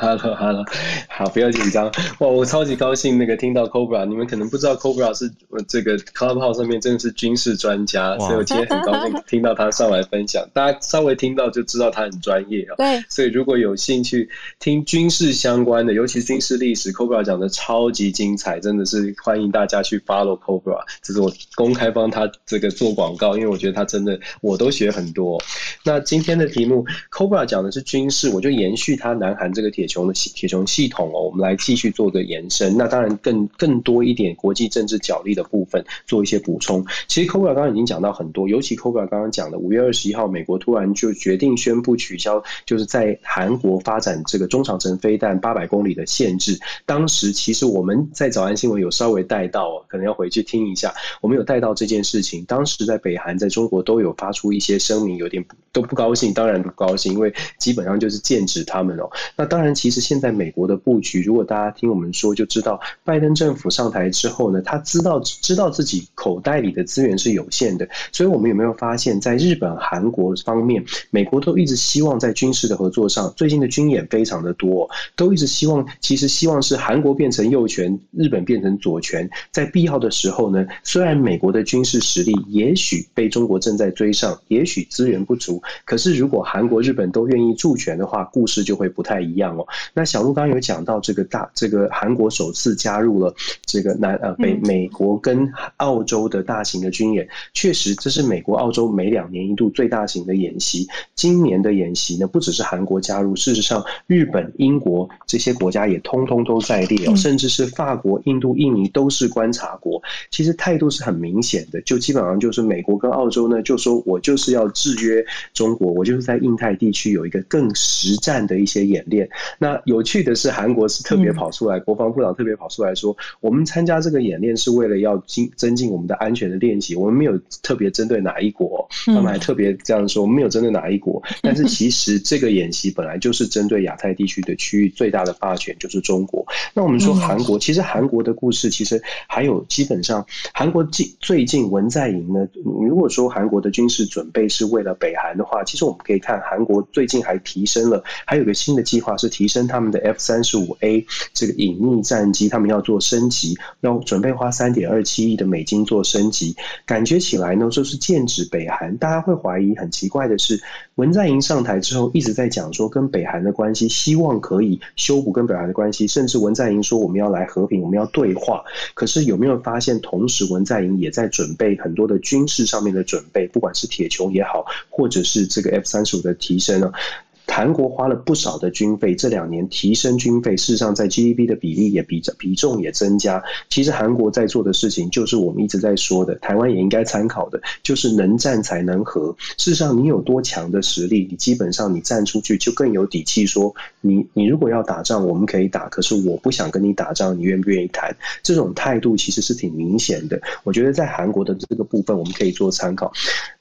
，Hello Hello，好，不要紧张。哇，我超级高兴那个听到 Cobra，你们可能不知道 Cobra 是这个 Clubhouse 上面真的是军事专家，所以我今天很高兴听到他上来分享。大家稍微听到就知道他很专业哦。对。所以如果有兴趣听军事相关的，尤其是军事历史，Cobra 讲的超级精彩，真的是欢迎大家去 follow Cobra。这是我公开帮他这个做广告，因为我觉得他真的我都学很多。那今天的题目，Cobra 讲的是军事，我就延续他南韩这个铁穹的铁穹系统哦，我们来继续做个延伸。那当然更更多一点国际政治角力的部分做一些补充。其实 Cobra 刚刚已经讲到很多，尤其 Cobra 刚刚讲的五月二十一号，美国突然就决定宣布取消，就是在韩国发展这个中长程飞弹八百公里的限制。当时其实我们在早安新闻有稍微带到，可能要回去听一下。我们有带到这件事情，当时在北韩、在中国都有发出一些声明，有点都不高兴，当然不高兴，因为基本上就是剑指他们哦。那当然，其实现在美国的布局，如果大家听我们说，就知道拜登政府上台之后呢，他知道知道自己口袋里的资源是有限的，所以我们有没有发现，在日本、韩国方面，美国都一直希望在军事的合作上，最近的军演非常的多，都一直希望，其实希望是韩国变成右权，日本变成左权，在必要的时候呢，虽然美国的军事实力也许被中国正在追上，也许资源不足，可是如果韩国、日本都愿意助拳的话，故事就会不太一样哦。那小鹿刚刚有讲到这个大，这个韩国首次加入了这个南呃北美国跟澳洲的大型的军演，确实这是美国、澳洲每两年一度最大型的演习。今年的演习呢，不只是韩国加入，事实上日本、英国这些国家也通通都在列哦，甚至是法国、印度、印尼都是观察国。其实态度是很明显的，就基本上就是美国跟澳洲呢，就说我就是要制约中国，我就是在印太地区有一个更实战的一些演练。那有趣的是，韩国是特别跑出来，国防部长特别跑出来说，我们参加这个演练是为了要增增进我们的安全的练习，我们没有特别针对哪一国，他们还特别这样说，我们没有针对哪一国。但是其实这个演习本来就是针对亚太地区的区域最大的霸权就是中国。那我们说韩国，其实韩国的故事其实还有基本上。韩国近最近文在寅呢，如果说韩国的军事准备是为了北韩的话，其实我们可以看韩国最近还提升了，还有个新的计划是提升他们的 F 三十五 A 这个隐秘战机，他们要做升级，要准备花三点二七亿的美金做升级，感觉起来呢就是剑指北韩。大家会怀疑，很奇怪的是，文在寅上台之后一直在讲说跟北韩的关系，希望可以修补跟北韩的关系，甚至文在寅说我们要来和平，我们要对话。可是有没有发现，同是文在寅也在准备很多的军事上面的准备，不管是铁穹也好，或者是这个 F 三十五的提升呢？韩国花了不少的军费，这两年提升军费，事实上在 GDP 的比例也比比重也增加。其实韩国在做的事情，就是我们一直在说的，台湾也应该参考的，就是能战才能和。事实上，你有多强的实力，你基本上你站出去就更有底气说，你你如果要打仗，我们可以打，可是我不想跟你打仗，你愿不愿意谈？这种态度其实是挺明显的。我觉得在韩国的这个部分，我们可以做参考。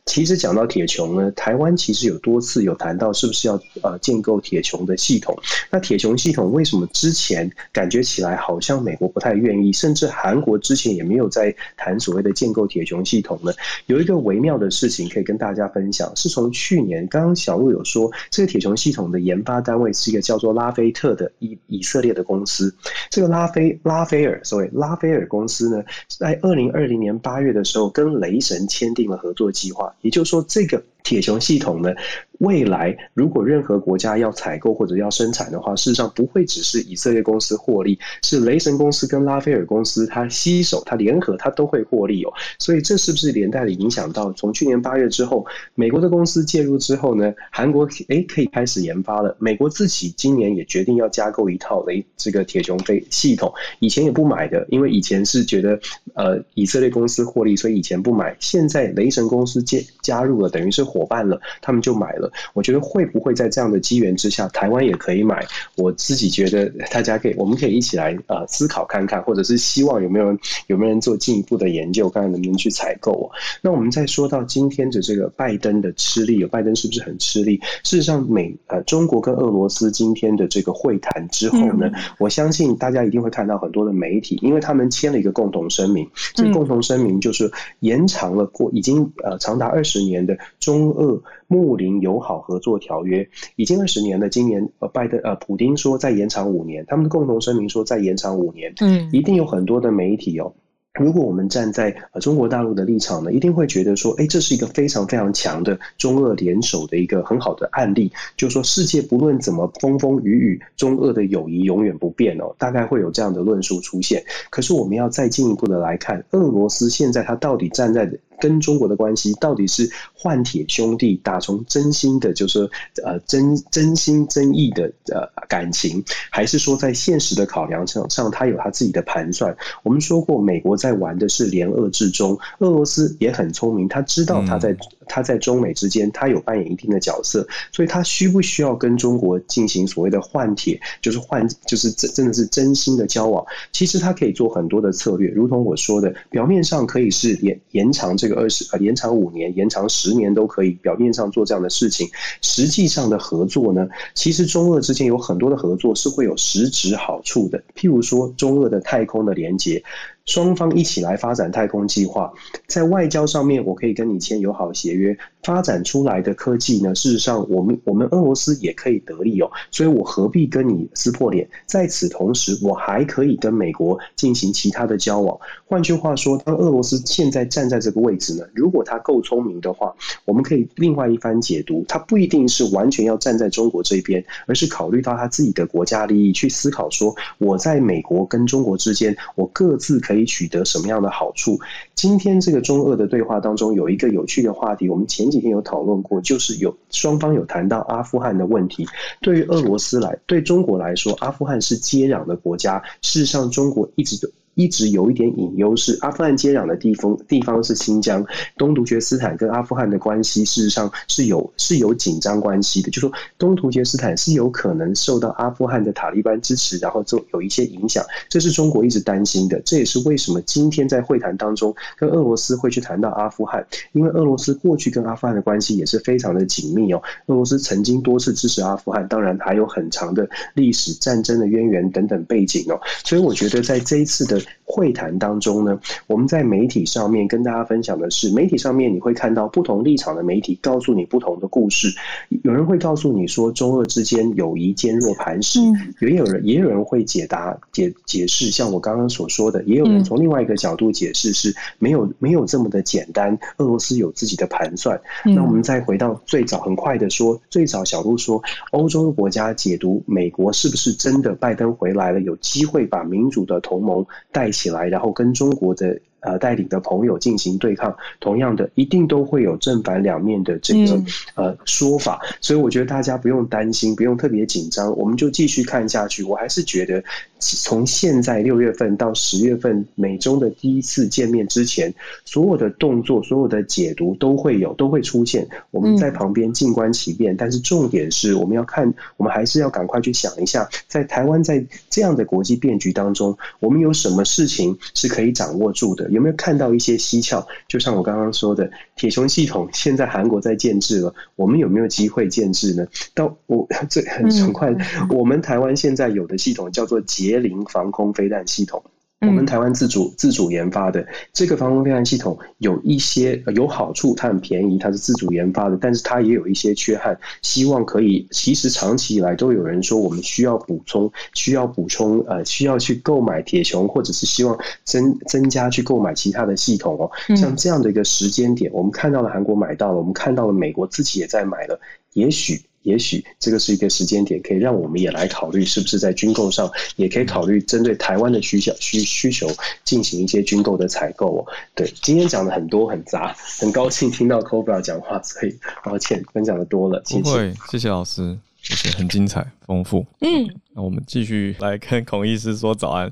其实讲到铁穹呢，台湾其实有多次有谈到是不是要呃建构铁穹的系统。那铁穹系统为什么之前感觉起来好像美国不太愿意，甚至韩国之前也没有在谈所谓的建构铁穹系统呢？有一个微妙的事情可以跟大家分享，是从去年刚刚小路有说，这个铁穹系统的研发单位是一个叫做拉菲特的以以色列的公司。这个拉菲拉菲尔所谓拉菲尔公司呢，在二零二零年八月的时候跟雷神签订了合作计划。也就是说，这个。铁穹系统呢，未来如果任何国家要采购或者要生产的话，事实上不会只是以色列公司获利，是雷神公司跟拉斐尔公司它携手、它联合，它都会获利哦。所以这是不是连带的影响到，从去年八月之后，美国的公司介入之后呢，韩国诶可以开始研发了。美国自己今年也决定要加购一套雷这个铁穹飞系统，以前也不买的，因为以前是觉得呃以色列公司获利，所以以前不买。现在雷神公司加加入了，等于是。伙伴了，他们就买了。我觉得会不会在这样的机缘之下，台湾也可以买？我自己觉得大家可以，我们可以一起来呃思考看看，或者是希望有没有人有没有人做进一步的研究，看看能不能去采购哦。那我们再说到今天的这个拜登的吃力，有拜登是不是很吃力？事实上，美呃中国跟俄罗斯今天的这个会谈之后呢，我相信大家一定会看到很多的媒体，因为他们签了一个共同声明，这个共同声明就是延长了过已经呃长达二十年的中。中俄睦邻友好合作条约已经二十年了，今年呃拜登呃普丁说再延长五年，他们的共同声明说再延长五年，嗯，一定有很多的媒体哦。如果我们站在呃中国大陆的立场呢，一定会觉得说，哎，这是一个非常非常强的中俄联手的一个很好的案例。就是说，世界不论怎么风风雨雨，中俄的友谊永远不变哦。大概会有这样的论述出现。可是我们要再进一步的来看，俄罗斯现在他到底站在跟中国的关系，到底是换铁兄弟，打从真心的，就是说呃真真心真意的呃感情，还是说在现实的考量上上，他有他自己的盘算？我们说过，美国。在玩的是联俄制中，俄罗斯也很聪明，他知道他在他在中美之间，他有扮演一定的角色，所以他需不需要跟中国进行所谓的换铁，就是换，就是真真的是真心的交往。其实他可以做很多的策略，如同我说的，表面上可以是延延长这个二十呃延长五年，延长十年都可以，表面上做这样的事情，实际上的合作呢，其实中俄之间有很多的合作是会有实质好处的，譬如说中俄的太空的连接。双方一起来发展太空计划，在外交上面，我可以跟你签友好协约。发展出来的科技呢，事实上，我们我们俄罗斯也可以得利哦。所以我何必跟你撕破脸？在此同时，我还可以跟美国进行其他的交往。换句话说，当俄罗斯现在站在这个位置呢，如果他够聪明的话，我们可以另外一番解读。他不一定是完全要站在中国这边，而是考虑到他自己的国家利益去思考说，我在美国跟中国之间，我各自可以取得什么样的好处。今天这个中俄的对话当中有一个有趣的话题，我们前今天有讨论过，就是有双方有谈到阿富汗的问题。对于俄罗斯来，对中国来说，阿富汗是接壤的国家。事实上，中国一直都。一直有一点隐忧，是阿富汗接壤的地方，地方是新疆、东突厥斯坦跟阿富汗的关系，事实上是有是有紧张关系的。就说东突厥斯坦是有可能受到阿富汗的塔利班支持，然后就有一些影响，这是中国一直担心的。这也是为什么今天在会谈当中，跟俄罗斯会去谈到阿富汗，因为俄罗斯过去跟阿富汗的关系也是非常的紧密哦。俄罗斯曾经多次支持阿富汗，当然还有很长的历史战争的渊源等等背景哦。所以我觉得在这一次的。just 会谈当中呢，我们在媒体上面跟大家分享的是，媒体上面你会看到不同立场的媒体告诉你不同的故事。有人会告诉你说中俄之间友谊坚若磐石，也有人也有人会解答解解释，像我刚刚所说的，也有人从另外一个角度解释是没有没有这么的简单，俄罗斯有自己的盘算。那我们再回到最早，很快的说，最早小路说，欧洲国家解读美国是不是真的拜登回来了，有机会把民主的同盟带起来，然后跟中国的。呃，带领的朋友进行对抗，同样的，一定都会有正反两面的这个呃说法，所以我觉得大家不用担心，不用特别紧张，我们就继续看下去。我还是觉得，从现在六月份到十月份美中的第一次见面之前，所有的动作、所有的解读都会有，都会出现。我们在旁边静观其变，但是重点是我们要看，我们还是要赶快去想一下，在台湾在这样的国际变局当中，我们有什么事情是可以掌握住的。有没有看到一些蹊跷？就像我刚刚说的，铁穹系统现在韩国在建制了，我们有没有机会建制呢？到我这很快，我们台湾现在有的系统叫做捷林防空飞弹系统。我们台湾自主自主研发的这个防空飞弹系统有一些有好处，它很便宜，它是自主研发的，但是它也有一些缺憾。希望可以，其实长期以来都有人说我们需要补充，需要补充，呃，需要去购买铁穹，或者是希望增增加去购买其他的系统哦。像这样的一个时间点，我们看到了韩国买到了，我们看到了美国自己也在买了，也许。也许这个是一个时间点，可以让我们也来考虑，是不是在军购上也可以考虑针对台湾的需求需需求进行一些军购的采购哦。对，今天讲的很多很杂，很高兴听到 Cobra 讲话，所以抱歉分享的多了，谢谢。不会，谢谢老师，谢谢，很精彩丰富。嗯，那我们继续来跟孔医师说早安。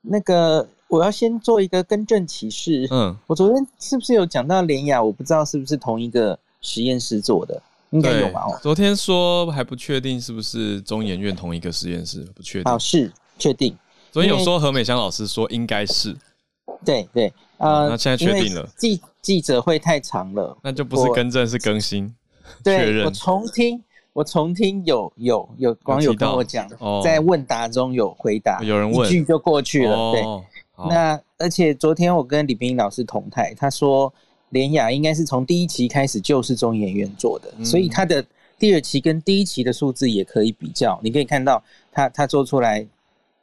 那个我要先做一个更正启示。嗯，我昨天是不是有讲到联雅？我不知道是不是同一个实验室做的。应该有吧？昨天说还不确定是不是中研院同一个实验室，不确定。哦，是确定。昨天有说何美香老师说应该是。对对，呃，那现在确定了。记记者会太长了，那就不是更正，是更新。对，我重听，我重听有有有网友跟我讲，在问答中有回答，有人问，一句就过去了。对，那而且昨天我跟李冰老师同台，他说。联雅应该是从第一期开始就是中研院做的，嗯、所以它的第二期跟第一期的数字也可以比较。你可以看到它，它它做出来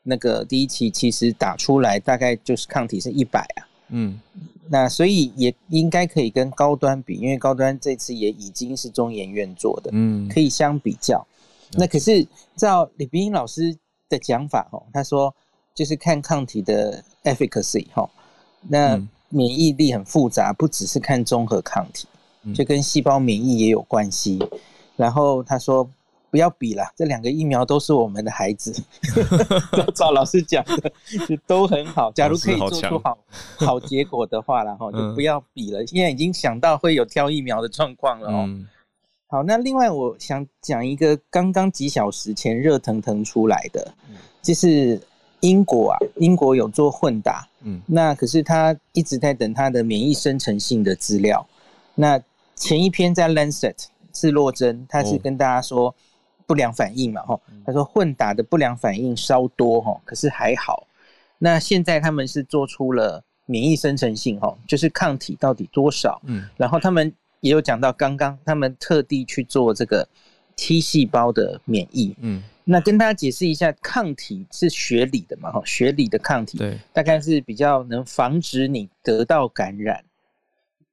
那个第一期其实打出来大概就是抗体是一百啊，嗯，那所以也应该可以跟高端比，因为高端这次也已经是中研院做的，嗯，可以相比较。那可是照李冰老师的讲法哦，他说就是看抗体的 efficacy 哈，那。嗯免疫力很复杂，不只是看综合抗体，就跟细胞免疫也有关系。嗯、然后他说不要比了，这两个疫苗都是我们的孩子。照老师讲的，就都很好。假如可以做出好好，好结果的话，然后就不要比了。现在已经想到会有挑疫苗的状况了哦。嗯、好，那另外我想讲一个刚刚几小时前热腾腾出来的，就是。英国啊，英国有做混打，嗯，那可是他一直在等他的免疫生成性的资料。那前一篇在 Lancet 是洛针，他是跟大家说不良反应嘛，哈，他说混打的不良反应稍多，哈，可是还好。那现在他们是做出了免疫生成性，哈，就是抗体到底多少，嗯，然后他们也有讲到，刚刚他们特地去做这个 T 细胞的免疫，嗯。那跟大家解释一下，抗体是学理的嘛？哈，学理的抗体，对，大概是比较能防止你得到感染，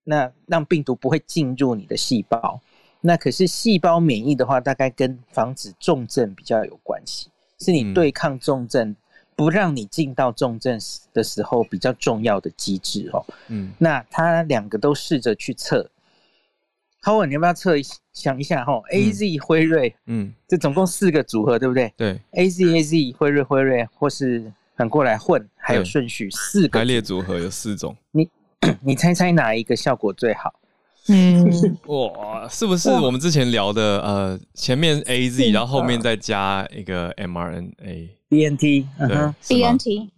那让病毒不会进入你的细胞。那可是细胞免疫的话，大概跟防止重症比较有关系，是你对抗重症，不让你进到重症的时候比较重要的机制哦。嗯，那他两个都试着去测。好，你要不要测一想一下哈？A Z 辉瑞，嗯，这总共四个组合，对不对？对，A Z A Z 辉瑞辉瑞，或是反过来混，还有顺序四个排列组合有四种。你 你猜猜哪一个效果最好？嗯，哇，是不是我们之前聊的呃，前面 A Z，然后后面再加一个 m R N A B N T，嗯哼，B N T，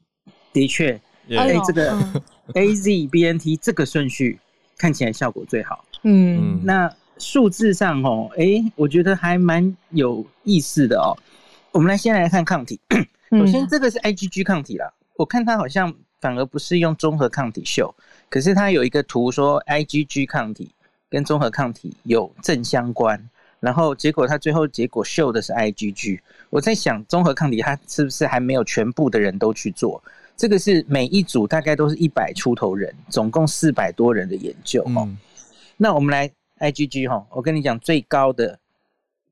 的确，哎，这个 A Z B N T 这个顺序看起来效果最好。嗯，那数字上哦，哎、欸，我觉得还蛮有意思的哦。我们来先来看抗体，首先这个是 IgG 抗体啦，我看它好像反而不是用综合抗体秀，可是它有一个图说 IgG 抗体跟综合抗体有正相关，然后结果它最后结果秀的是 IgG。我在想，综合抗体它是不是还没有全部的人都去做？这个是每一组大概都是一百出头人，总共四百多人的研究哦。嗯、那我们来 IgG 哈，我跟你讲最高的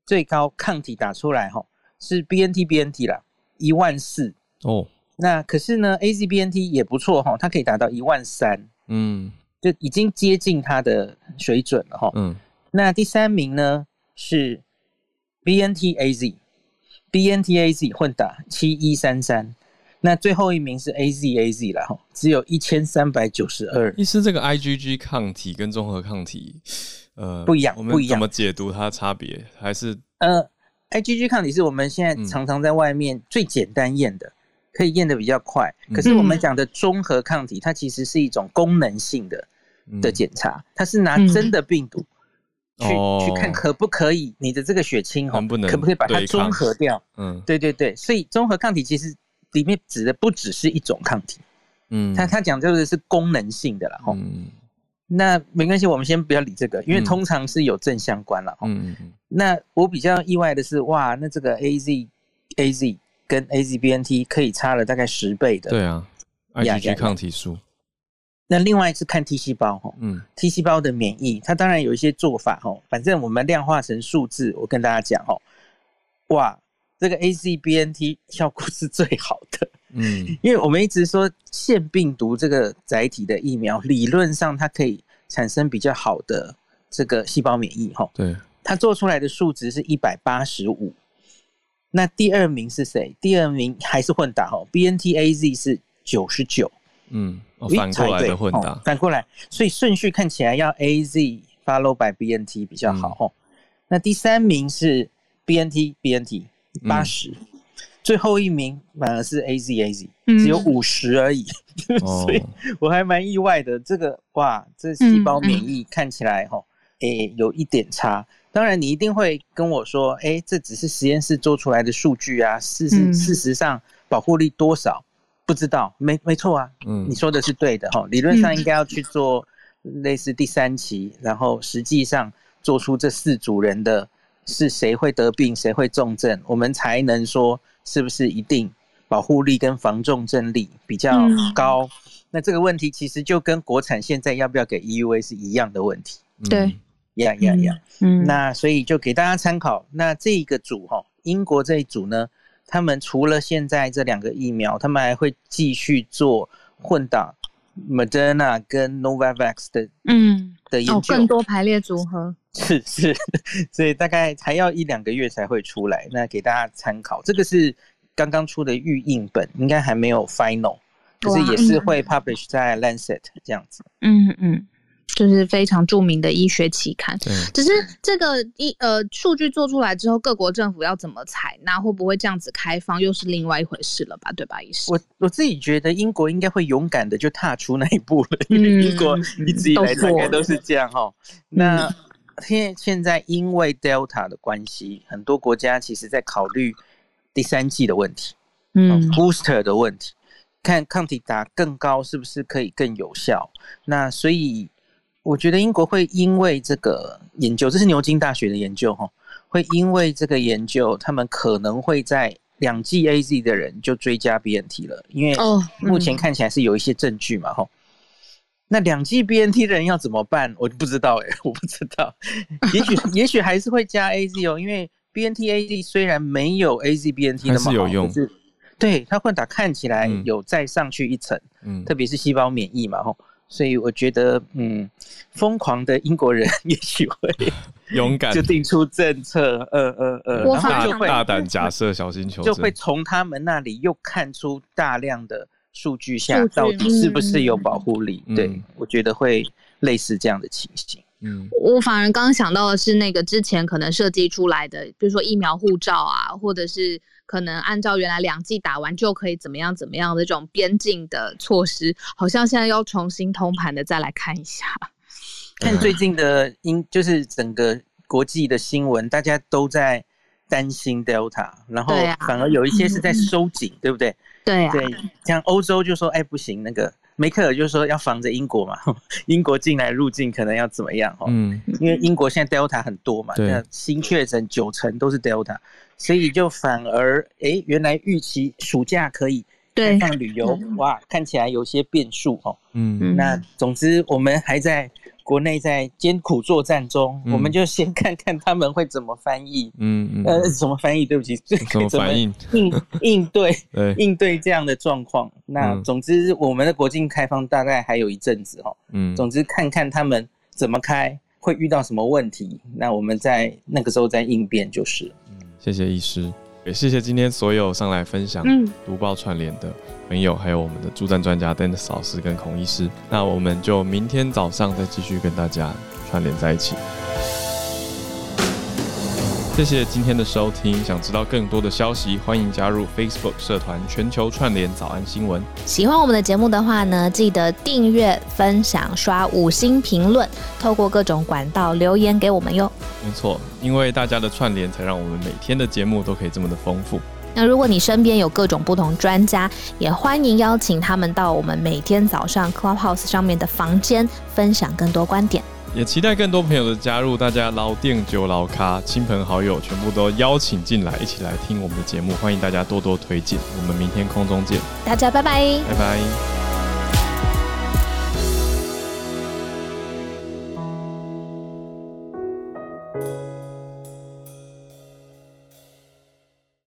最高抗体打出来哈是 BNT BNT 啦，一万四哦。那可是呢，AZ BNT 也不错哈，它可以达到一万三，嗯，就已经接近它的水准了哈。嗯，那第三名呢是 BNT AZ，BNT AZ 混打七一三三。那最后一名是 A Z A Z 了哈，只有一千三百九十二。意思这个 I G G 抗体跟综合抗体，呃，不一样，不一样。怎么解读它的差别？还是呃，I G G 抗体是我们现在常常在外面最简单验的，嗯、可以验的比较快。可是我们讲的综合抗体，它其实是一种功能性的的检查，它是拿真的病毒去、嗯、去看可不可以你的这个血清哈，可不可以把它中和掉？嗯，对对对，所以综合抗体其实。里面指的不只是一种抗体，嗯，他他讲就是是功能性的了哈，嗯，那没关系，我们先不要理这个，因为通常是有正相关了，嗯，那我比较意外的是，哇，那这个 A Z A Z 跟 A Z B N T 可以差了大概十倍的，对啊，IgG 抗体数，那另外是看 T 细胞哈，嗯，T 细胞的免疫，它当然有一些做法哈，反正我们量化成数字，我跟大家讲哈，哇。这个 AZBNT 效果是最好的，嗯，因为我们一直说腺病毒这个载体的疫苗，理论上它可以产生比较好的这个细胞免疫，哈，对，它做出来的数值是一百八十五，那第二名是谁？第二名还是混打，哈，BNTAZ 是九十九，嗯，反过来的混打，反过来，所以顺序看起来要 AZ follow by BNT 比较好，哈，那第三名是 BNT BNT。八十，最后一名反而是 A Z A Z，只有五十而已，嗯、所以我还蛮意外的。这个哇，这细胞免疫看起来哈，诶、欸，有一点差。当然，你一定会跟我说，诶、欸，这只是实验室做出来的数据啊，事实事实上保护力多少不知道，没没错啊，嗯，你说的是对的哈。理论上应该要去做类似第三期，然后实际上做出这四组人的。是谁会得病，谁会重症，我们才能说是不是一定保护力跟防重症力比较高？嗯、那这个问题其实就跟国产现在要不要给 EUA 是一样的问题。对，呀呀呀，嗯，那所以就给大家参考。那这一个组哈，英国这一组呢，他们除了现在这两个疫苗，他们还会继续做混打 Moderna 跟 Novavax 的，嗯，的研究，哦，更多排列组合。是 是，所以大概还要一两个月才会出来，那给大家参考。这个是刚刚出的预印本，应该还没有 final，可是也是会 publish 在 Lancet 这样子。嗯嗯，就是非常著名的医学期刊。只是这个一呃数据做出来之后，各国政府要怎么采纳，会不会这样子开放，又是另外一回事了吧？对吧，医师？我我自己觉得英国应该会勇敢的就踏出那一步了，因为英国一直以来大概都是这样哈。那现现在因为 Delta 的关系，很多国家其实在考虑第三季的问题，嗯，booster 的问题，看抗体打更高是不是可以更有效。那所以我觉得英国会因为这个研究，这是牛津大学的研究哈，会因为这个研究，他们可能会在两剂 AZ 的人就追加 BNT 了，因为目前看起来是有一些证据嘛哈。那两剂 BNT 的人要怎么办？我不知道哎、欸，我不知道。也许 也许还是会加 AZ 哦，因为 BNT AZ 虽然没有 AZ BNT 那么好，有用。是，对它混打看起来有再上去一层，嗯，特别是细胞免疫嘛，吼，所以我觉得，嗯，疯狂的英国人 也许会 勇敢，就定出政策，呃呃呃，然后就会大胆假设，小心求证，就会从他们那里又看出大量的。数据下到底是不是有保护力？嗯、对，我觉得会类似这样的情形。嗯，我反而刚刚想到的是那个之前可能设计出来的，比如说疫苗护照啊，或者是可能按照原来两剂打完就可以怎么样怎么样的这种边境的措施，好像现在要重新通盘的再来看一下。看最近的英，就是整个国际的新闻，大家都在担心 Delta，然后反而有一些是在收紧，对不对？对啊，对，像欧洲就说，哎，不行，那个梅克尔就说要防着英国嘛，英国进来入境可能要怎么样？嗯，因为英国现在 Delta 很多嘛，那新确诊九成都是 Delta，所以就反而，哎，原来预期暑假可以开放旅游，哇，看起来有些变数哦。嗯，那总之我们还在。国内在艰苦作战中，嗯、我们就先看看他们会怎么翻译。嗯嗯，呃，怎么翻译？对不起，怎么反应？应应对对应对这样的状况。那总之，我们的国境开放大概还有一阵子哦。嗯，总之看看他们怎么开，会遇到什么问题，那我们在那个时候再应变就是。嗯，谢谢医师。也谢谢今天所有上来分享读报串联的朋友，还有我们的助战专家 Dennis 老师跟孔医师。那我们就明天早上再继续跟大家串联在一起。谢谢今天的收听，想知道更多的消息，欢迎加入 Facebook 社团全球串联早安新闻。喜欢我们的节目的话呢，记得订阅、分享、刷五星评论，透过各种管道留言给我们哟。没错，因为大家的串联，才让我们每天的节目都可以这么的丰富。那如果你身边有各种不同专家，也欢迎邀请他们到我们每天早上 Clubhouse 上面的房间，分享更多观点。也期待更多朋友的加入，大家老店酒老咖，亲朋好友全部都邀请进来，一起来听我们的节目。欢迎大家多多推荐，我们明天空中见，大家拜拜，拜拜。